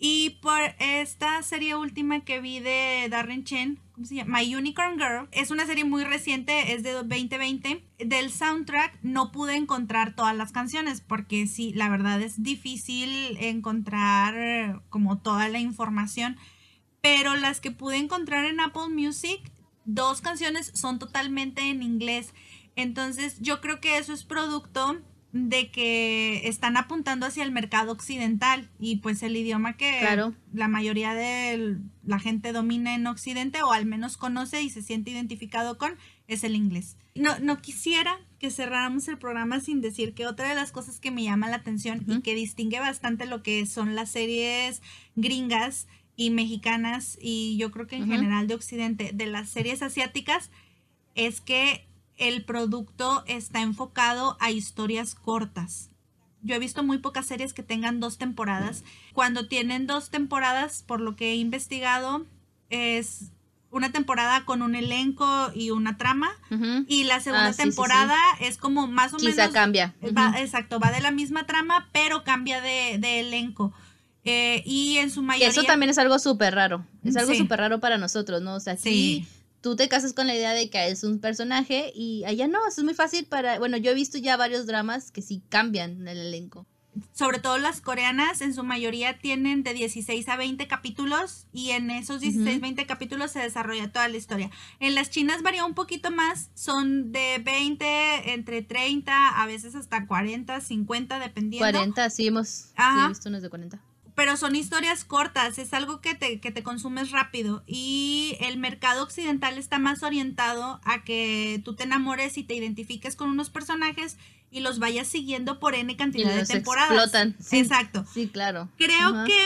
Y por esta serie última que vi de Darren Chen, ¿cómo se llama? My Unicorn Girl, es una serie muy reciente, es de 2020. Del soundtrack no pude encontrar todas las canciones porque sí, la verdad es difícil encontrar como toda la información. Pero las que pude encontrar en Apple Music, dos canciones son totalmente en inglés. Entonces yo creo que eso es producto de que están apuntando hacia el mercado occidental y pues el idioma que la mayoría de la gente domina en Occidente o al menos conoce y se siente identificado con es el inglés. No, no quisiera que cerráramos el programa sin decir que otra de las cosas que me llama la atención y que distingue bastante lo que son las series gringas y mexicanas y yo creo que en general de Occidente de las series asiáticas es que el producto está enfocado a historias cortas. Yo he visto muy pocas series que tengan dos temporadas. Cuando tienen dos temporadas, por lo que he investigado, es una temporada con un elenco y una trama. Y la segunda ah, temporada es como más o Quizá cambia. Exacto, va de la misma trama, pero cambia de, elenco. Eh, y en su mayoría. eso también es algo súper raro. Es algo súper raro para nosotros, ¿no? O sea, sí tú te casas con la idea de que es un personaje y allá no, eso es muy fácil para, bueno, yo he visto ya varios dramas que sí cambian el elenco. Sobre todo las coreanas, en su mayoría tienen de 16 a 20 capítulos y en esos 16, 20 capítulos se desarrolla toda la historia. En las chinas varía un poquito más, son de 20, entre 30, a veces hasta 40, 50, dependiendo. 40, sí hemos sí, he visto unos de 40 pero son historias cortas, es algo que te, que te consumes rápido y el mercado occidental está más orientado a que tú te enamores y te identifiques con unos personajes y los vayas siguiendo por N cantidad de temporadas. Explotan. Exacto. Sí, claro. Creo que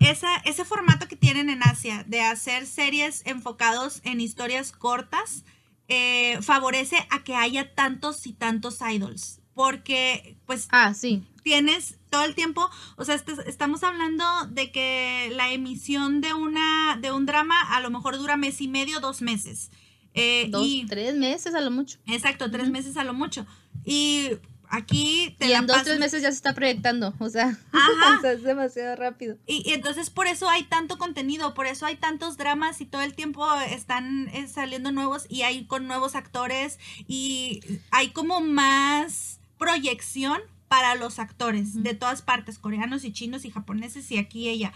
esa, ese formato que tienen en Asia de hacer series enfocados en historias cortas eh, favorece a que haya tantos y tantos idols. Porque, pues, ah, sí. tienes todo el tiempo, o sea, estamos hablando de que la emisión de una de un drama a lo mejor dura mes y medio, dos meses. Eh, dos, tres meses a lo mucho. Exacto, tres meses a lo mucho. Y aquí te y en dos, tres meses ya se está proyectando, o sea, [laughs] es demasiado rápido. Y, entonces por eso hay tanto contenido, por eso hay tantos dramas y todo el tiempo están eh, saliendo nuevos y hay con nuevos actores y hay como más proyección para los actores de todas partes, coreanos y chinos y japoneses y aquí ella.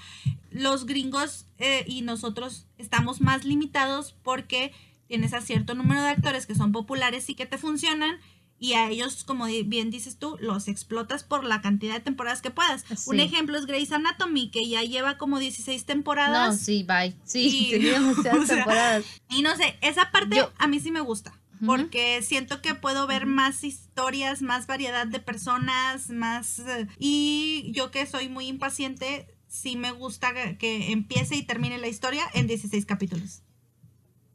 Los gringos eh, y nosotros estamos más limitados porque tienes a cierto número de actores que son populares y que te funcionan y a ellos, como bien dices tú, los explotas por la cantidad de temporadas que puedas. Un ejemplo es Grey's Anatomy, que ya lleva como 16 temporadas. No, sí, bye. Sí, [laughs] tenía muchas [laughs] temporadas. Y no sé, esa parte a mí sí me gusta porque siento que puedo ver más historias, más variedad de personas, más... Eh, y yo que soy muy impaciente, sí me gusta que empiece y termine la historia en 16 capítulos.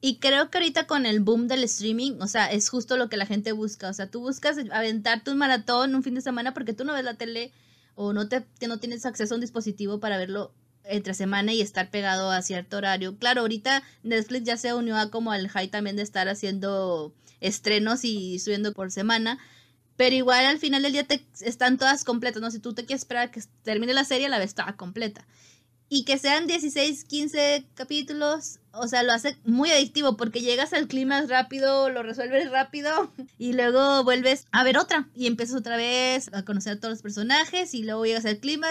Y creo que ahorita con el boom del streaming, o sea, es justo lo que la gente busca. O sea, tú buscas aventarte un maratón un fin de semana porque tú no ves la tele o no, te, no tienes acceso a un dispositivo para verlo entre semana y estar pegado a cierto horario. Claro, ahorita Netflix ya se unió a como al high también de estar haciendo estrenos y subiendo por semana. Pero igual al final del día te, están todas completas, ¿no? Si tú te quieres esperar a que termine la serie, la ves toda completa. Y que sean 16, 15 capítulos, o sea, lo hace muy adictivo porque llegas al clima rápido, lo resuelves rápido [laughs] y luego vuelves a ver otra y empiezas otra vez a conocer a todos los personajes y luego llegas al clima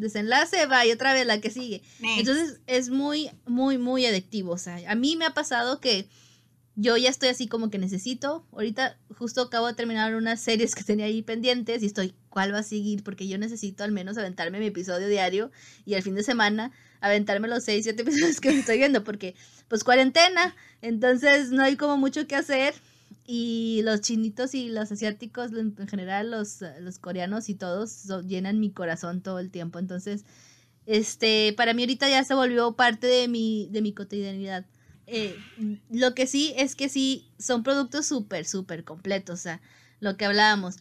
desenlace, va y otra vez la que sigue. Entonces es muy, muy, muy adictivo. O sea, a mí me ha pasado que yo ya estoy así como que necesito. Ahorita justo acabo de terminar unas series que tenía ahí pendientes y estoy, ¿cuál va a seguir? Porque yo necesito al menos aventarme mi episodio diario y al fin de semana aventarme los 6, 7 [laughs] episodios que me estoy viendo porque pues cuarentena, entonces no hay como mucho que hacer y los chinitos y los asiáticos, en general los, los coreanos y todos llenan mi corazón todo el tiempo. Entonces, este, para mí ahorita ya se volvió parte de mi, de mi cotidianidad. Eh, lo que sí es que sí, son productos súper, súper completos. O sea, lo que hablábamos.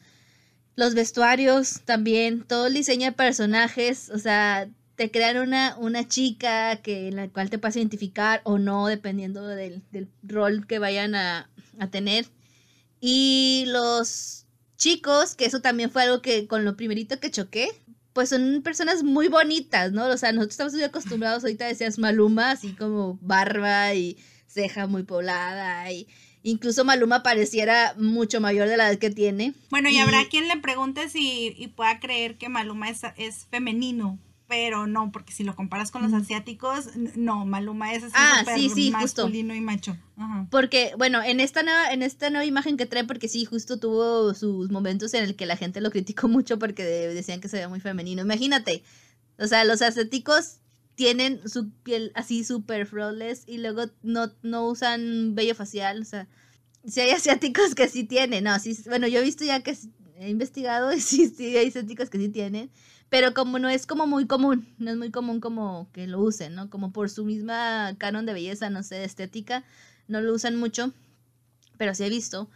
Los vestuarios también, todo el diseño de personajes, o sea, te crean una, una chica que, en la cual te puedas identificar o no, dependiendo del, del rol que vayan a, a tener. Y los chicos, que eso también fue algo que con lo primerito que choqué, pues son personas muy bonitas, ¿no? O sea, nosotros estamos muy acostumbrados, ahorita decías Maluma, así como barba y ceja muy poblada y incluso Maluma pareciera mucho mayor de la edad que tiene. Bueno, y, habrá quien le pregunte si y pueda creer que Maluma es, es femenino, pero no, porque si lo comparas con los asiáticos, no, Maluma es así ah, sí, sí, masculino y macho. Porque, bueno, en esta nueva, en esta nueva imagen que trae, porque sí, justo tuvo sus momentos en el que la gente lo criticó mucho porque decían que se veía muy femenino. Imagínate, o sea, los asiáticos tienen su piel así súper flawless y luego no, no usan vello facial, o sea, si hay asiáticos que sí tienen, no, sí, bueno, yo he visto ya que he investigado [laughs] y sí, sí hay asiáticos que sí tienen, pero como no es como muy común, no es muy común como que lo usen, ¿no? Como por su misma canon de belleza, no sé, estética, no lo usan mucho, pero sí he visto.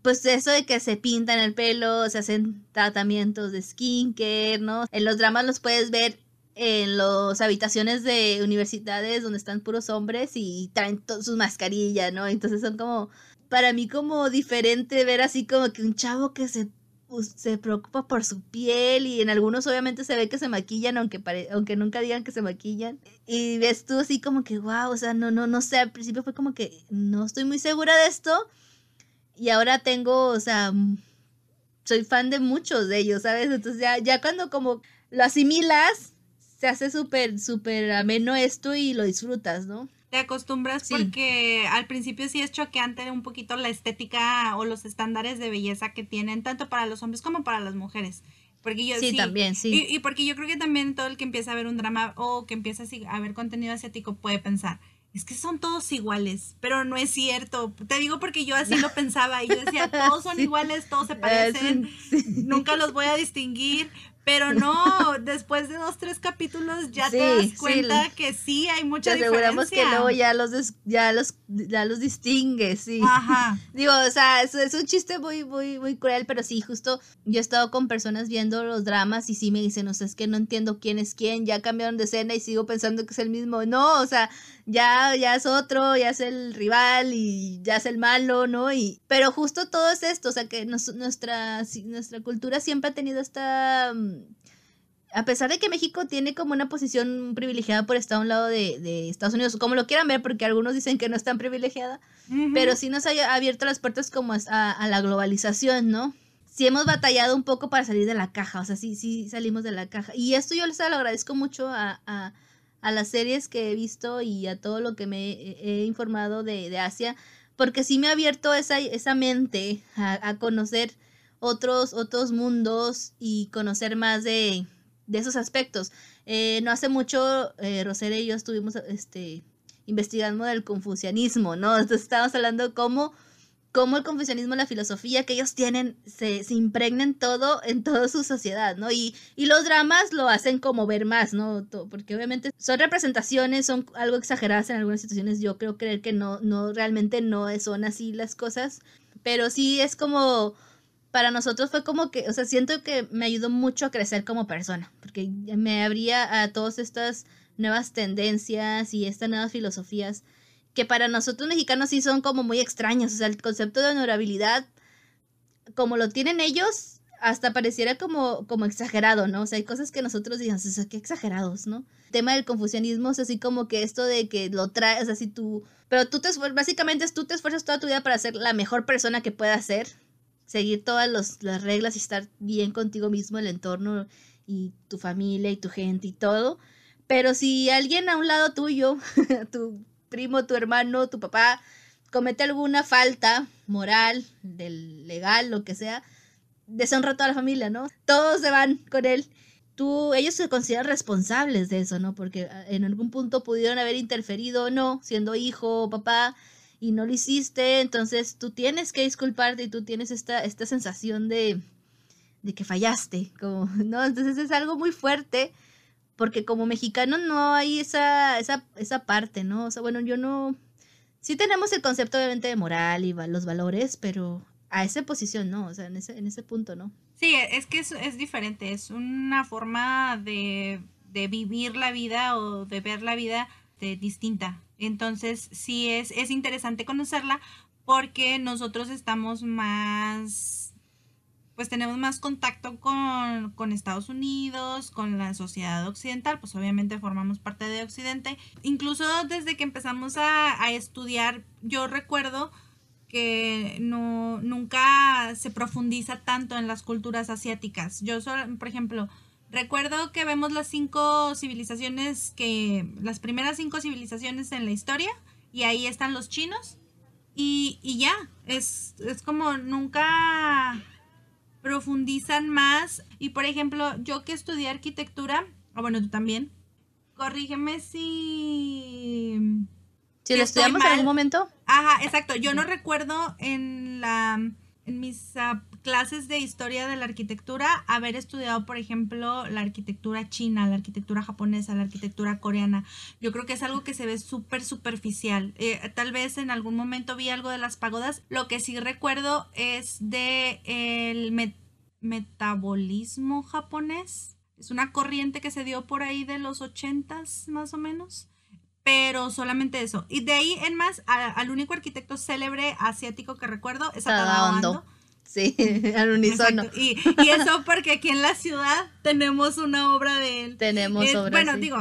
Pues eso de que se pintan el pelo, se hacen tratamientos de skincare, ¿no? En los dramas los puedes ver en las habitaciones de universidades donde están puros hombres y traen sus mascarillas, ¿no? Entonces son como, para mí como diferente ver así como que un chavo que se se preocupa por su piel y en algunos obviamente se ve que se maquillan, aunque, aunque nunca digan que se maquillan. Y ves tú así como que, wow, o sea, no, no, no sé, al principio fue como que no estoy muy segura de esto. Y ahora tengo, o sea, soy fan de muchos de ellos, ¿sabes? Entonces ya, ya cuando como lo asimilas, se hace súper, súper ameno esto y lo disfrutas, ¿no? Te acostumbras porque al principio sí es choqueante un poquito la estética o los estándares de belleza que tienen tanto para los hombres como para las mujeres. Porque yo, sí, también, sí. Y, porque yo creo que también todo el que empieza a ver un drama o que empieza a ver contenido asiático puede pensar, es que son todos iguales, pero no es cierto. Te digo porque yo así lo [laughs] pensaba y yo decía, todos son iguales, todos se parecen, [laughs] nunca los voy a distinguir, pero [laughs] no, después de dos, tres capítulos ya te das cuenta que sí hay mucha te aseguramos que luego ya los, ya los, ya los distingue, sí. Ajá. [laughs] Digo, o sea, es, es un chiste muy, muy, muy cruel, pero sí, justo yo he estado con personas viendo los dramas y sí me dicen, o sea, es que no entiendo quién es quién, ya cambiaron de escena y sigo pensando que es el mismo. No, o sea, ya, ya es otro, ya es el rival y ya es el malo, ¿no? Y, pero justo todo es esto, o sea, que nuestra, nuestra cultura siempre ha tenido esta mm, a pesar de que México tiene como una posición privilegiada por estar a un lado de, Estados Unidos, como lo quieran ver, porque algunos dicen que no es tan privilegiada, pero sí nos ha abierto las puertas como a, la globalización, ¿no? Sí hemos batallado un poco para salir de la caja, o sea, sí, sí salimos de la caja. Y esto yo les lo agradezco mucho a, las series que he visto y a todo lo que me he, informado de, Asia, porque sí me ha abierto esa, esa mente a, conocer otros, otros mundos y conocer más de de esos aspectos. Eh, no hace mucho, eh, Rosera y yo estuvimos este, investigando del confucianismo, ¿no? Entonces estábamos hablando de cómo, cómo el confucianismo, la filosofía que ellos tienen, se, se impregna todo, en toda su sociedad, ¿no? Y, y los dramas lo hacen como ver más, ¿no? Porque obviamente son representaciones, son algo exageradas en algunas situaciones. Yo creo creer que no, no, realmente no son así las cosas. Pero sí es como para nosotros fue como que, o sea, siento que me ayudó mucho a crecer como persona, porque me abría a todas estas nuevas tendencias y estas nuevas filosofías que para nosotros mexicanos sí son como muy extrañas, o sea, el concepto de honorabilidad, como lo tienen ellos, hasta pareciera como, como exagerado, ¿no? O sea, hay cosas que nosotros digamos, o sea, qué exagerados, ¿no? El tema del confucianismo es así como que esto de que lo traes, así tú, pero tú te, básicamente tú te esfuerzas toda tu vida para ser la mejor persona que puedas ser, seguir todas las reglas y estar bien contigo mismo, el entorno y tu familia y tu gente y todo. Pero si alguien a un lado tuyo, [laughs] tu primo, tu hermano, tu papá, comete alguna falta moral, del legal, lo que sea, deshonra a toda la familia, ¿no? Todos se van con él. Tú, ellos se consideran responsables de eso, ¿no? Porque ah, en algún punto pudieron haber interferido o no, siendo hijo o papá, y no lo hiciste, entonces tú tienes que disculparte y tú tienes esta, esta sensación de, de que fallaste, como, [laughs] ¿no? Entonces es algo muy fuerte porque como mexicano no hay esa, esa, esa parte, ¿no? O sea, bueno, yo no... Sí tenemos el concepto obviamente de moral y los valores, pero a esa posición no, o sea, en ese, en ese punto no. Sí, es que es, es diferente, es una forma de, de, vivir la vida o de ver la vida de, distinta. Entonces, sí es, es interesante conocerla porque nosotros estamos más pues tenemos más contacto con, con, Estados Unidos, con la sociedad occidental, pues obviamente formamos parte de Occidente. Incluso desde que empezamos a, a estudiar, yo recuerdo que no, nunca se profundiza tanto en las culturas asiáticas. Yo, por ejemplo, recuerdo que vemos las cinco civilizaciones que, las primeras cinco civilizaciones en la historia, y ahí están los chinos, y, y ya, es, es como nunca profundizan más. Y por ejemplo, yo que estudié arquitectura, o bueno, tú también, corrígeme si si lo estudiamos en algún momento. Ajá, exacto. Yo no recuerdo en la en mis ah, clases de historia de la arquitectura haber estudiado, por ejemplo, la arquitectura china, la arquitectura japonesa, la arquitectura coreana. Yo creo que es algo que se ve súper superficial. Eh, tal vez en algún momento vi algo de las pagodas. Lo que sí recuerdo es de el metabolismo japonés. Es una corriente que se dio por ahí de los ochentas, más o menos pero solamente eso. Y de ahí en más, al único arquitecto célebre asiático que recuerdo es Tadao Ando. Sí, [laughs] al unísono. Y, y, eso porque aquí en la ciudad tenemos una obra de él. Tenemos obra. Bueno, digo,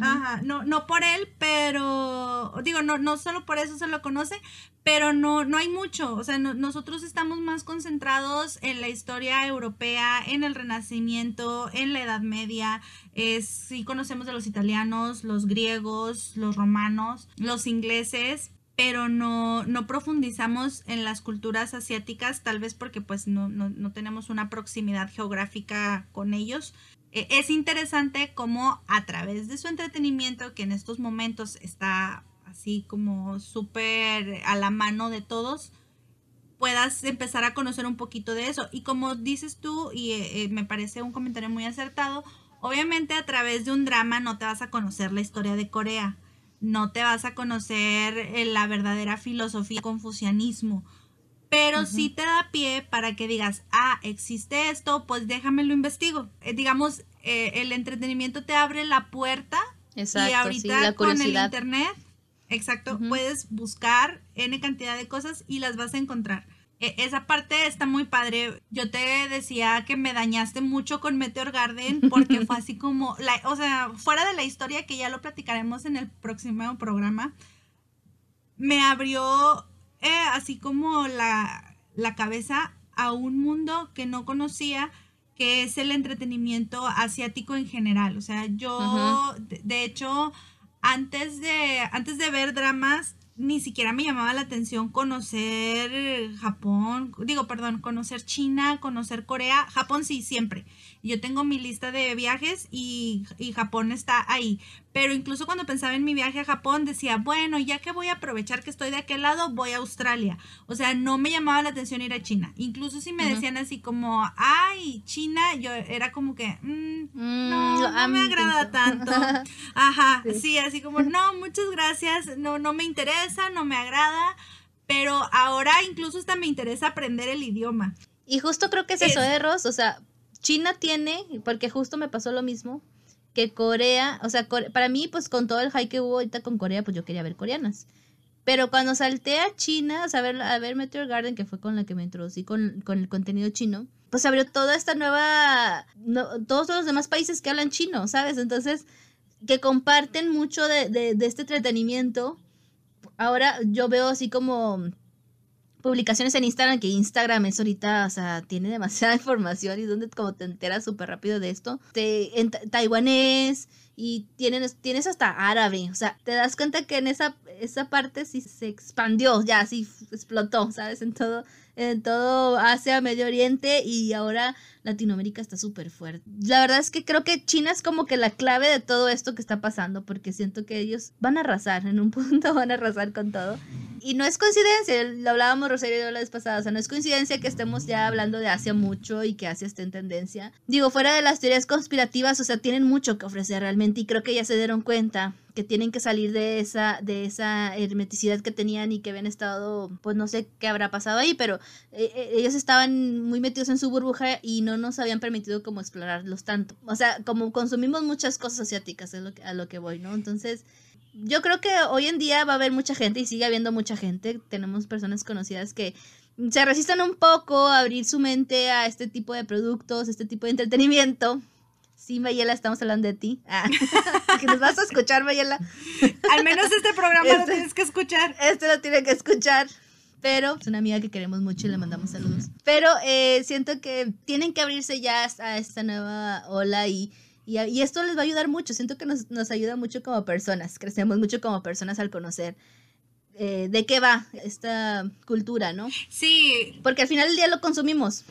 Ajá, no, no por él, pero digo, no, no solo por eso se lo conoce, pero no, no hay mucho. O sea, nosotros estamos más concentrados en la historia europea, en el Renacimiento, en la Edad Media. Es, sí conocemos de los italianos, los griegos, los romanos, los ingleses, pero no, no profundizamos en las culturas asiáticas, tal vez porque pues no, no, no tenemos una proximidad geográfica con ellos e, es interesante cómo a través de su entretenimiento, que en estos momentos está así como súper a la mano de todos, puedas empezar a conocer un poquito de eso. Y como dices tú, y eh, eh, me parece un comentario muy acertado, obviamente a través de un drama no te vas a conocer la historia de Corea, no te vas a conocer eh, la verdadera filosofía confucianismo pero sí te da pie para que digas, ah, existe esto, pues déjame lo investigo. Eh, digamos, eh, el entretenimiento te abre la puerta exacto, y ahorita con el internet, exacto, puedes buscar N cantidad de cosas y las vas a encontrar. E, esa parte está muy padre. Yo te decía que me dañaste mucho con Meteor Garden porque fue así como, la, o sea, fuera de la historia que ya lo platicaremos en el próximo programa, me abrió eh, así como la, cabeza a un mundo que no conocía, que es el entretenimiento asiático en general. O sea, yo, de, hecho, antes de, antes de ver dramas, ni siquiera me llamaba la atención conocer Japón, digo, perdón, conocer China, conocer Corea, Japón sí, siempre. Yo tengo mi lista de viajes y, y, Japón está ahí. Pero incluso cuando pensaba en mi viaje a Japón decía, bueno, ya que voy a aprovechar que estoy de aquel lado, voy a Australia. O sea, no me llamaba la atención ir a China. Incluso si me decían así como, ay, China, yo era como que, mm, mm, no, no me agrada tanto. [laughs] Ajá, sí. así como, no, muchas gracias, no, no me interesa, no me agrada. Pero ahora incluso hasta me interesa aprender el idioma. Y justo creo que es, es eso de Ross, o sea, China tiene, porque justo me pasó lo mismo, que Corea, o sea, para mí, pues con todo el hype que hubo ahorita con Corea, pues yo quería ver coreanas. Pero cuando salté a China, o sea, a ver, a Meteor Garden, que fue con la que me introducí con, con el contenido chino, pues abrió toda esta nueva, todos los demás países que hablan chino, ¿sabes? Entonces, que comparten mucho de, de, de este entretenimiento. Ahora yo veo así como publicaciones en Instagram, que Instagram es ahorita, o sea, tiene demasiada [laughs] información y donde como te enteras súper rápido de esto. Te, en taiwanés y tienen, tienes hasta árabe, o sea, te das cuenta que en esa, esa parte sí se expandió, ya sí explotó, ¿sabes? En todo, en todo Asia, Medio Oriente y ahora Latinoamérica está súper fuerte. La verdad es que creo que China es como que la clave de todo esto que está pasando porque siento que ellos van a arrasar, en un [laughs] punto van a arrasar con todo y no es coincidencia, lo hablábamos Rosario la vez pasada, o sea, no es coincidencia que estemos ya hablando de Asia mucho y que Asia esté en tendencia. Digo, fuera de las teorías conspirativas, o sea, tienen mucho que ofrecer realmente y creo que ya se dieron cuenta que tienen que salir de esa, de esa hermeticidad que tenían y que habían estado, pues no sé qué habrá pasado ahí, pero eh, eh, ellos estaban muy metidos en su burbuja y no nos habían permitido como explorarlos tanto. O sea, como consumimos muchas cosas asiáticas, es lo a lo que voy, ¿no? Entonces, yo creo que hoy en día va a haber mucha gente y sigue habiendo mucha gente. Tenemos personas conocidas que se resistan un poco a abrir su mente a este tipo de productos, este tipo de entretenimiento. Sí, Mayela, estamos hablando de ti. Ah, [laughs] que nos vas a escuchar, Mayela. Al menos este programa lo este tienes que escuchar. Este lo tiene que escuchar. Pero es una amiga que queremos mucho y le mandamos saludos. Pero eh, siento que tienen que abrirse ya a esta nueva ola y, y, esto les va a ayudar mucho. Siento que nos, nos ayuda mucho como personas. Crecemos mucho como personas al conocer eh, de qué va esta cultura, ¿no? Sí. Porque al final del día lo consumimos.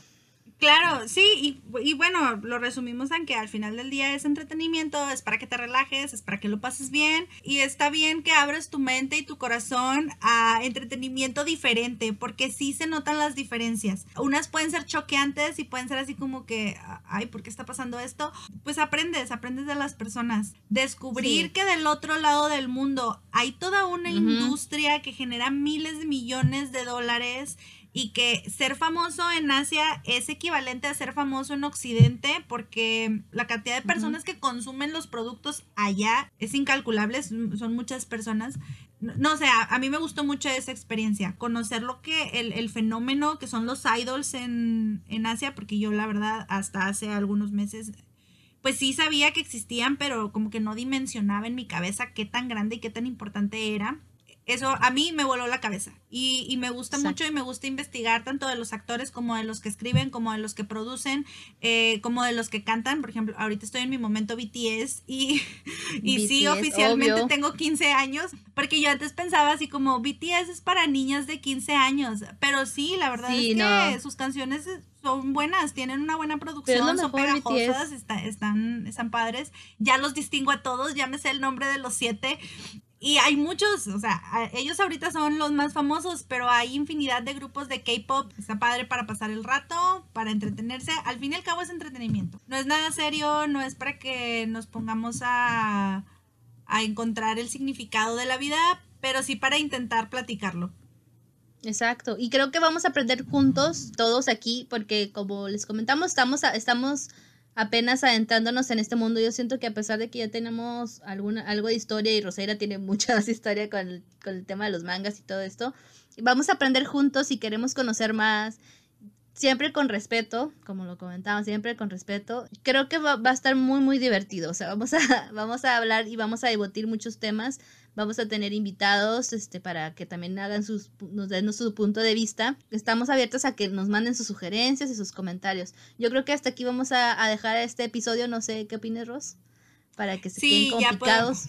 Claro, sí, y, y, bueno, lo resumimos en que al final del día es entretenimiento, es para que te relajes, es para que lo pases bien y está bien que abres tu mente y tu corazón a entretenimiento diferente, porque sí se notan las diferencias. Unas pueden ser choqueantes y pueden ser así como que, ay, ¿por qué está pasando esto? Pues aprendes, aprendes de las personas. Descubrir que del otro lado del mundo hay toda una industria que genera miles de millones de dólares y que ser famoso en Asia es equivalente a ser famoso en Occidente porque la cantidad de personas que consumen los productos allá es incalculable, son muchas personas. No, o sea, a mí me gustó mucho esa experiencia, conocer lo que el, el fenómeno que son los idols en, en Asia, porque yo la verdad hasta hace algunos meses pues sí sabía que existían, pero como que no dimensionaba en mi cabeza qué tan grande y qué tan importante era eso a mí me voló la cabeza y, y me gusta mucho y me gusta investigar tanto de los actores como de los que escriben, como de los que producen, eh, como de los que cantan. Por ejemplo, ahorita estoy en mi momento BTS y, [laughs] y sí, oficialmente tengo 15 años, porque yo antes pensaba así como BTS es para niñas de 15 años, pero sí, la verdad es que sus canciones son buenas, tienen una buena producción, son pegajosas, están, están padres. Ya los distingo a todos, ya me sé el nombre de los siete. Y hay muchos, o sea, ellos ahorita son los más famosos, pero hay infinidad de grupos de K-pop. Está padre para pasar el rato, para entretenerse. Al fin y al cabo es entretenimiento. No es nada serio, no es para que nos pongamos a, a encontrar el significado de la vida, pero sí para intentar platicarlo. Exacto. Y creo que vamos a aprender juntos, todos aquí, porque como les comentamos, estamos, estamos apenas adentrándonos en este mundo, yo siento que a pesar de que ya tenemos alguna, algo de historia y Roseira tiene [laughs] mucha más historia con el, con el tema de los mangas y todo esto, vamos a aprender juntos y queremos conocer más, siempre con respeto, como lo comentaba, siempre con respeto. Creo que va, va, a estar muy, muy divertido, o sea, vamos a, [laughs] vamos a hablar y vamos a debatir muchos temas Vamos a tener invitados este, para que también hagan sus, nos den su punto de vista. Estamos abiertos a que nos manden sus sugerencias y sus comentarios. Yo creo que hasta aquí vamos a, dejar este episodio. No sé qué opinas, Ros, para que se queden complicados.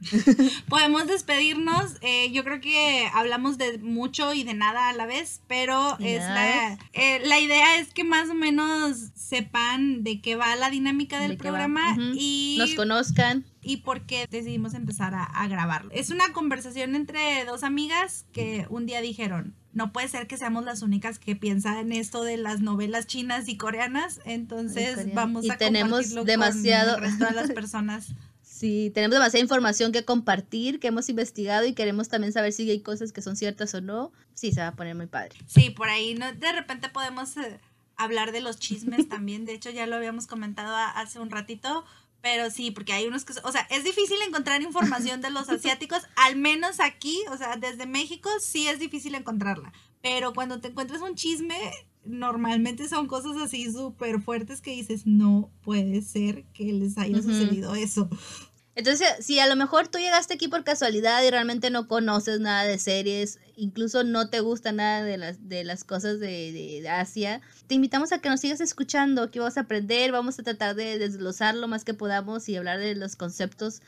[laughs] Podemos despedirnos. Eh, yo creo que hablamos de mucho y de nada a la vez, pero es la, eh, la, idea es que más o menos sepan de qué va la dinámica del programa y nos conozcan. Y por qué decidimos empezar a, a grabarlo. Es una conversación entre dos amigas que un día dijeron, no puede ser que seamos las únicas que piensan en esto de las novelas chinas y coreanas, entonces vamos a tenemos demasiado con el resto de las [laughs] personas Sí, tenemos demasiada información que compartir, que hemos investigado y queremos también saber si hay cosas que son ciertas o no. Sí, se va a poner muy padre. Sí, por ahí no, de repente podemos eh, hablar de los chismes [laughs] también. De hecho, ya lo habíamos comentado hace un ratito. Pero sí, porque hay unos que... O sea, es difícil encontrar información de los [laughs] asiáticos, al menos aquí, o sea, desde México sí es difícil encontrarla. Pero cuando te encuentras un chisme, normalmente son cosas así súper fuertes que dices, no puede ser que les haya sucedido eso. Entonces, si a lo mejor tú llegaste aquí por casualidad y realmente no conoces nada de series, incluso no te gusta nada de las, de las cosas de, de, Asia, te invitamos a que nos sigas escuchando, aquí vamos a aprender, vamos a tratar de desglosar lo más que podamos y hablar de los conceptos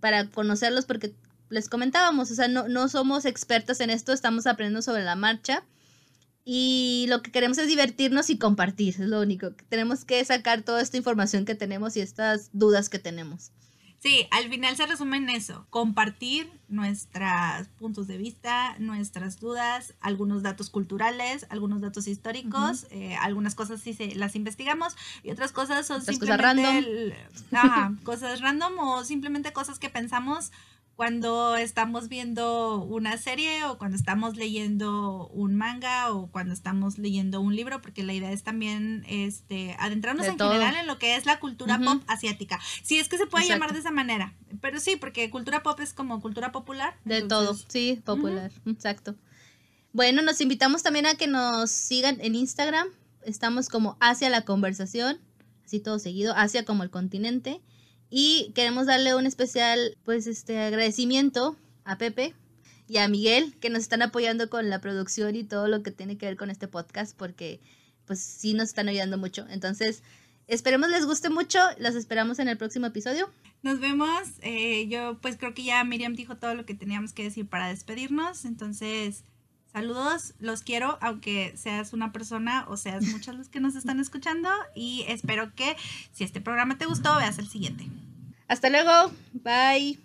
para conocerlos porque les comentábamos, o sea, no, no somos expertos en esto, estamos aprendiendo sobre la marcha y lo que queremos es divertirnos y compartir, es lo único. Tenemos que sacar toda esta información que tenemos y estas dudas que tenemos. Sí, al final se resume en eso, compartir nuestros puntos de vista, nuestras dudas, algunos datos culturales, algunos datos históricos, eh, algunas cosas sí se las investigamos y otras cosas son simplemente cosas random. cosas random o simplemente cosas que pensamos cuando estamos viendo una serie o cuando estamos leyendo un manga o cuando estamos leyendo un libro, porque la idea es también este, adentrarnos en general en lo que es la cultura pop asiática. Si es que se puede llamar de esa manera, pero sí, porque cultura pop es como cultura popular. De todo, sí, popular, exacto. Bueno, nos invitamos también a que nos sigan en Instagram. Estamos como hacia la conversación, así todo seguido, hacia como el continente. Y queremos darle un especial, pues, este agradecimiento a Pepe y a Miguel, que nos están apoyando con la producción y todo lo que tiene que ver con este podcast, porque pues sí nos están ayudando mucho. Entonces, esperemos les guste mucho, los esperamos en el próximo episodio. Nos vemos, eh, yo pues creo que ya Miriam dijo todo lo que teníamos que decir para despedirnos, entonces saludos, los quiero, aunque seas una persona o seas muchos los que nos están escuchando y espero que si este programa te gustó, veas el siguiente. Hasta luego, bye.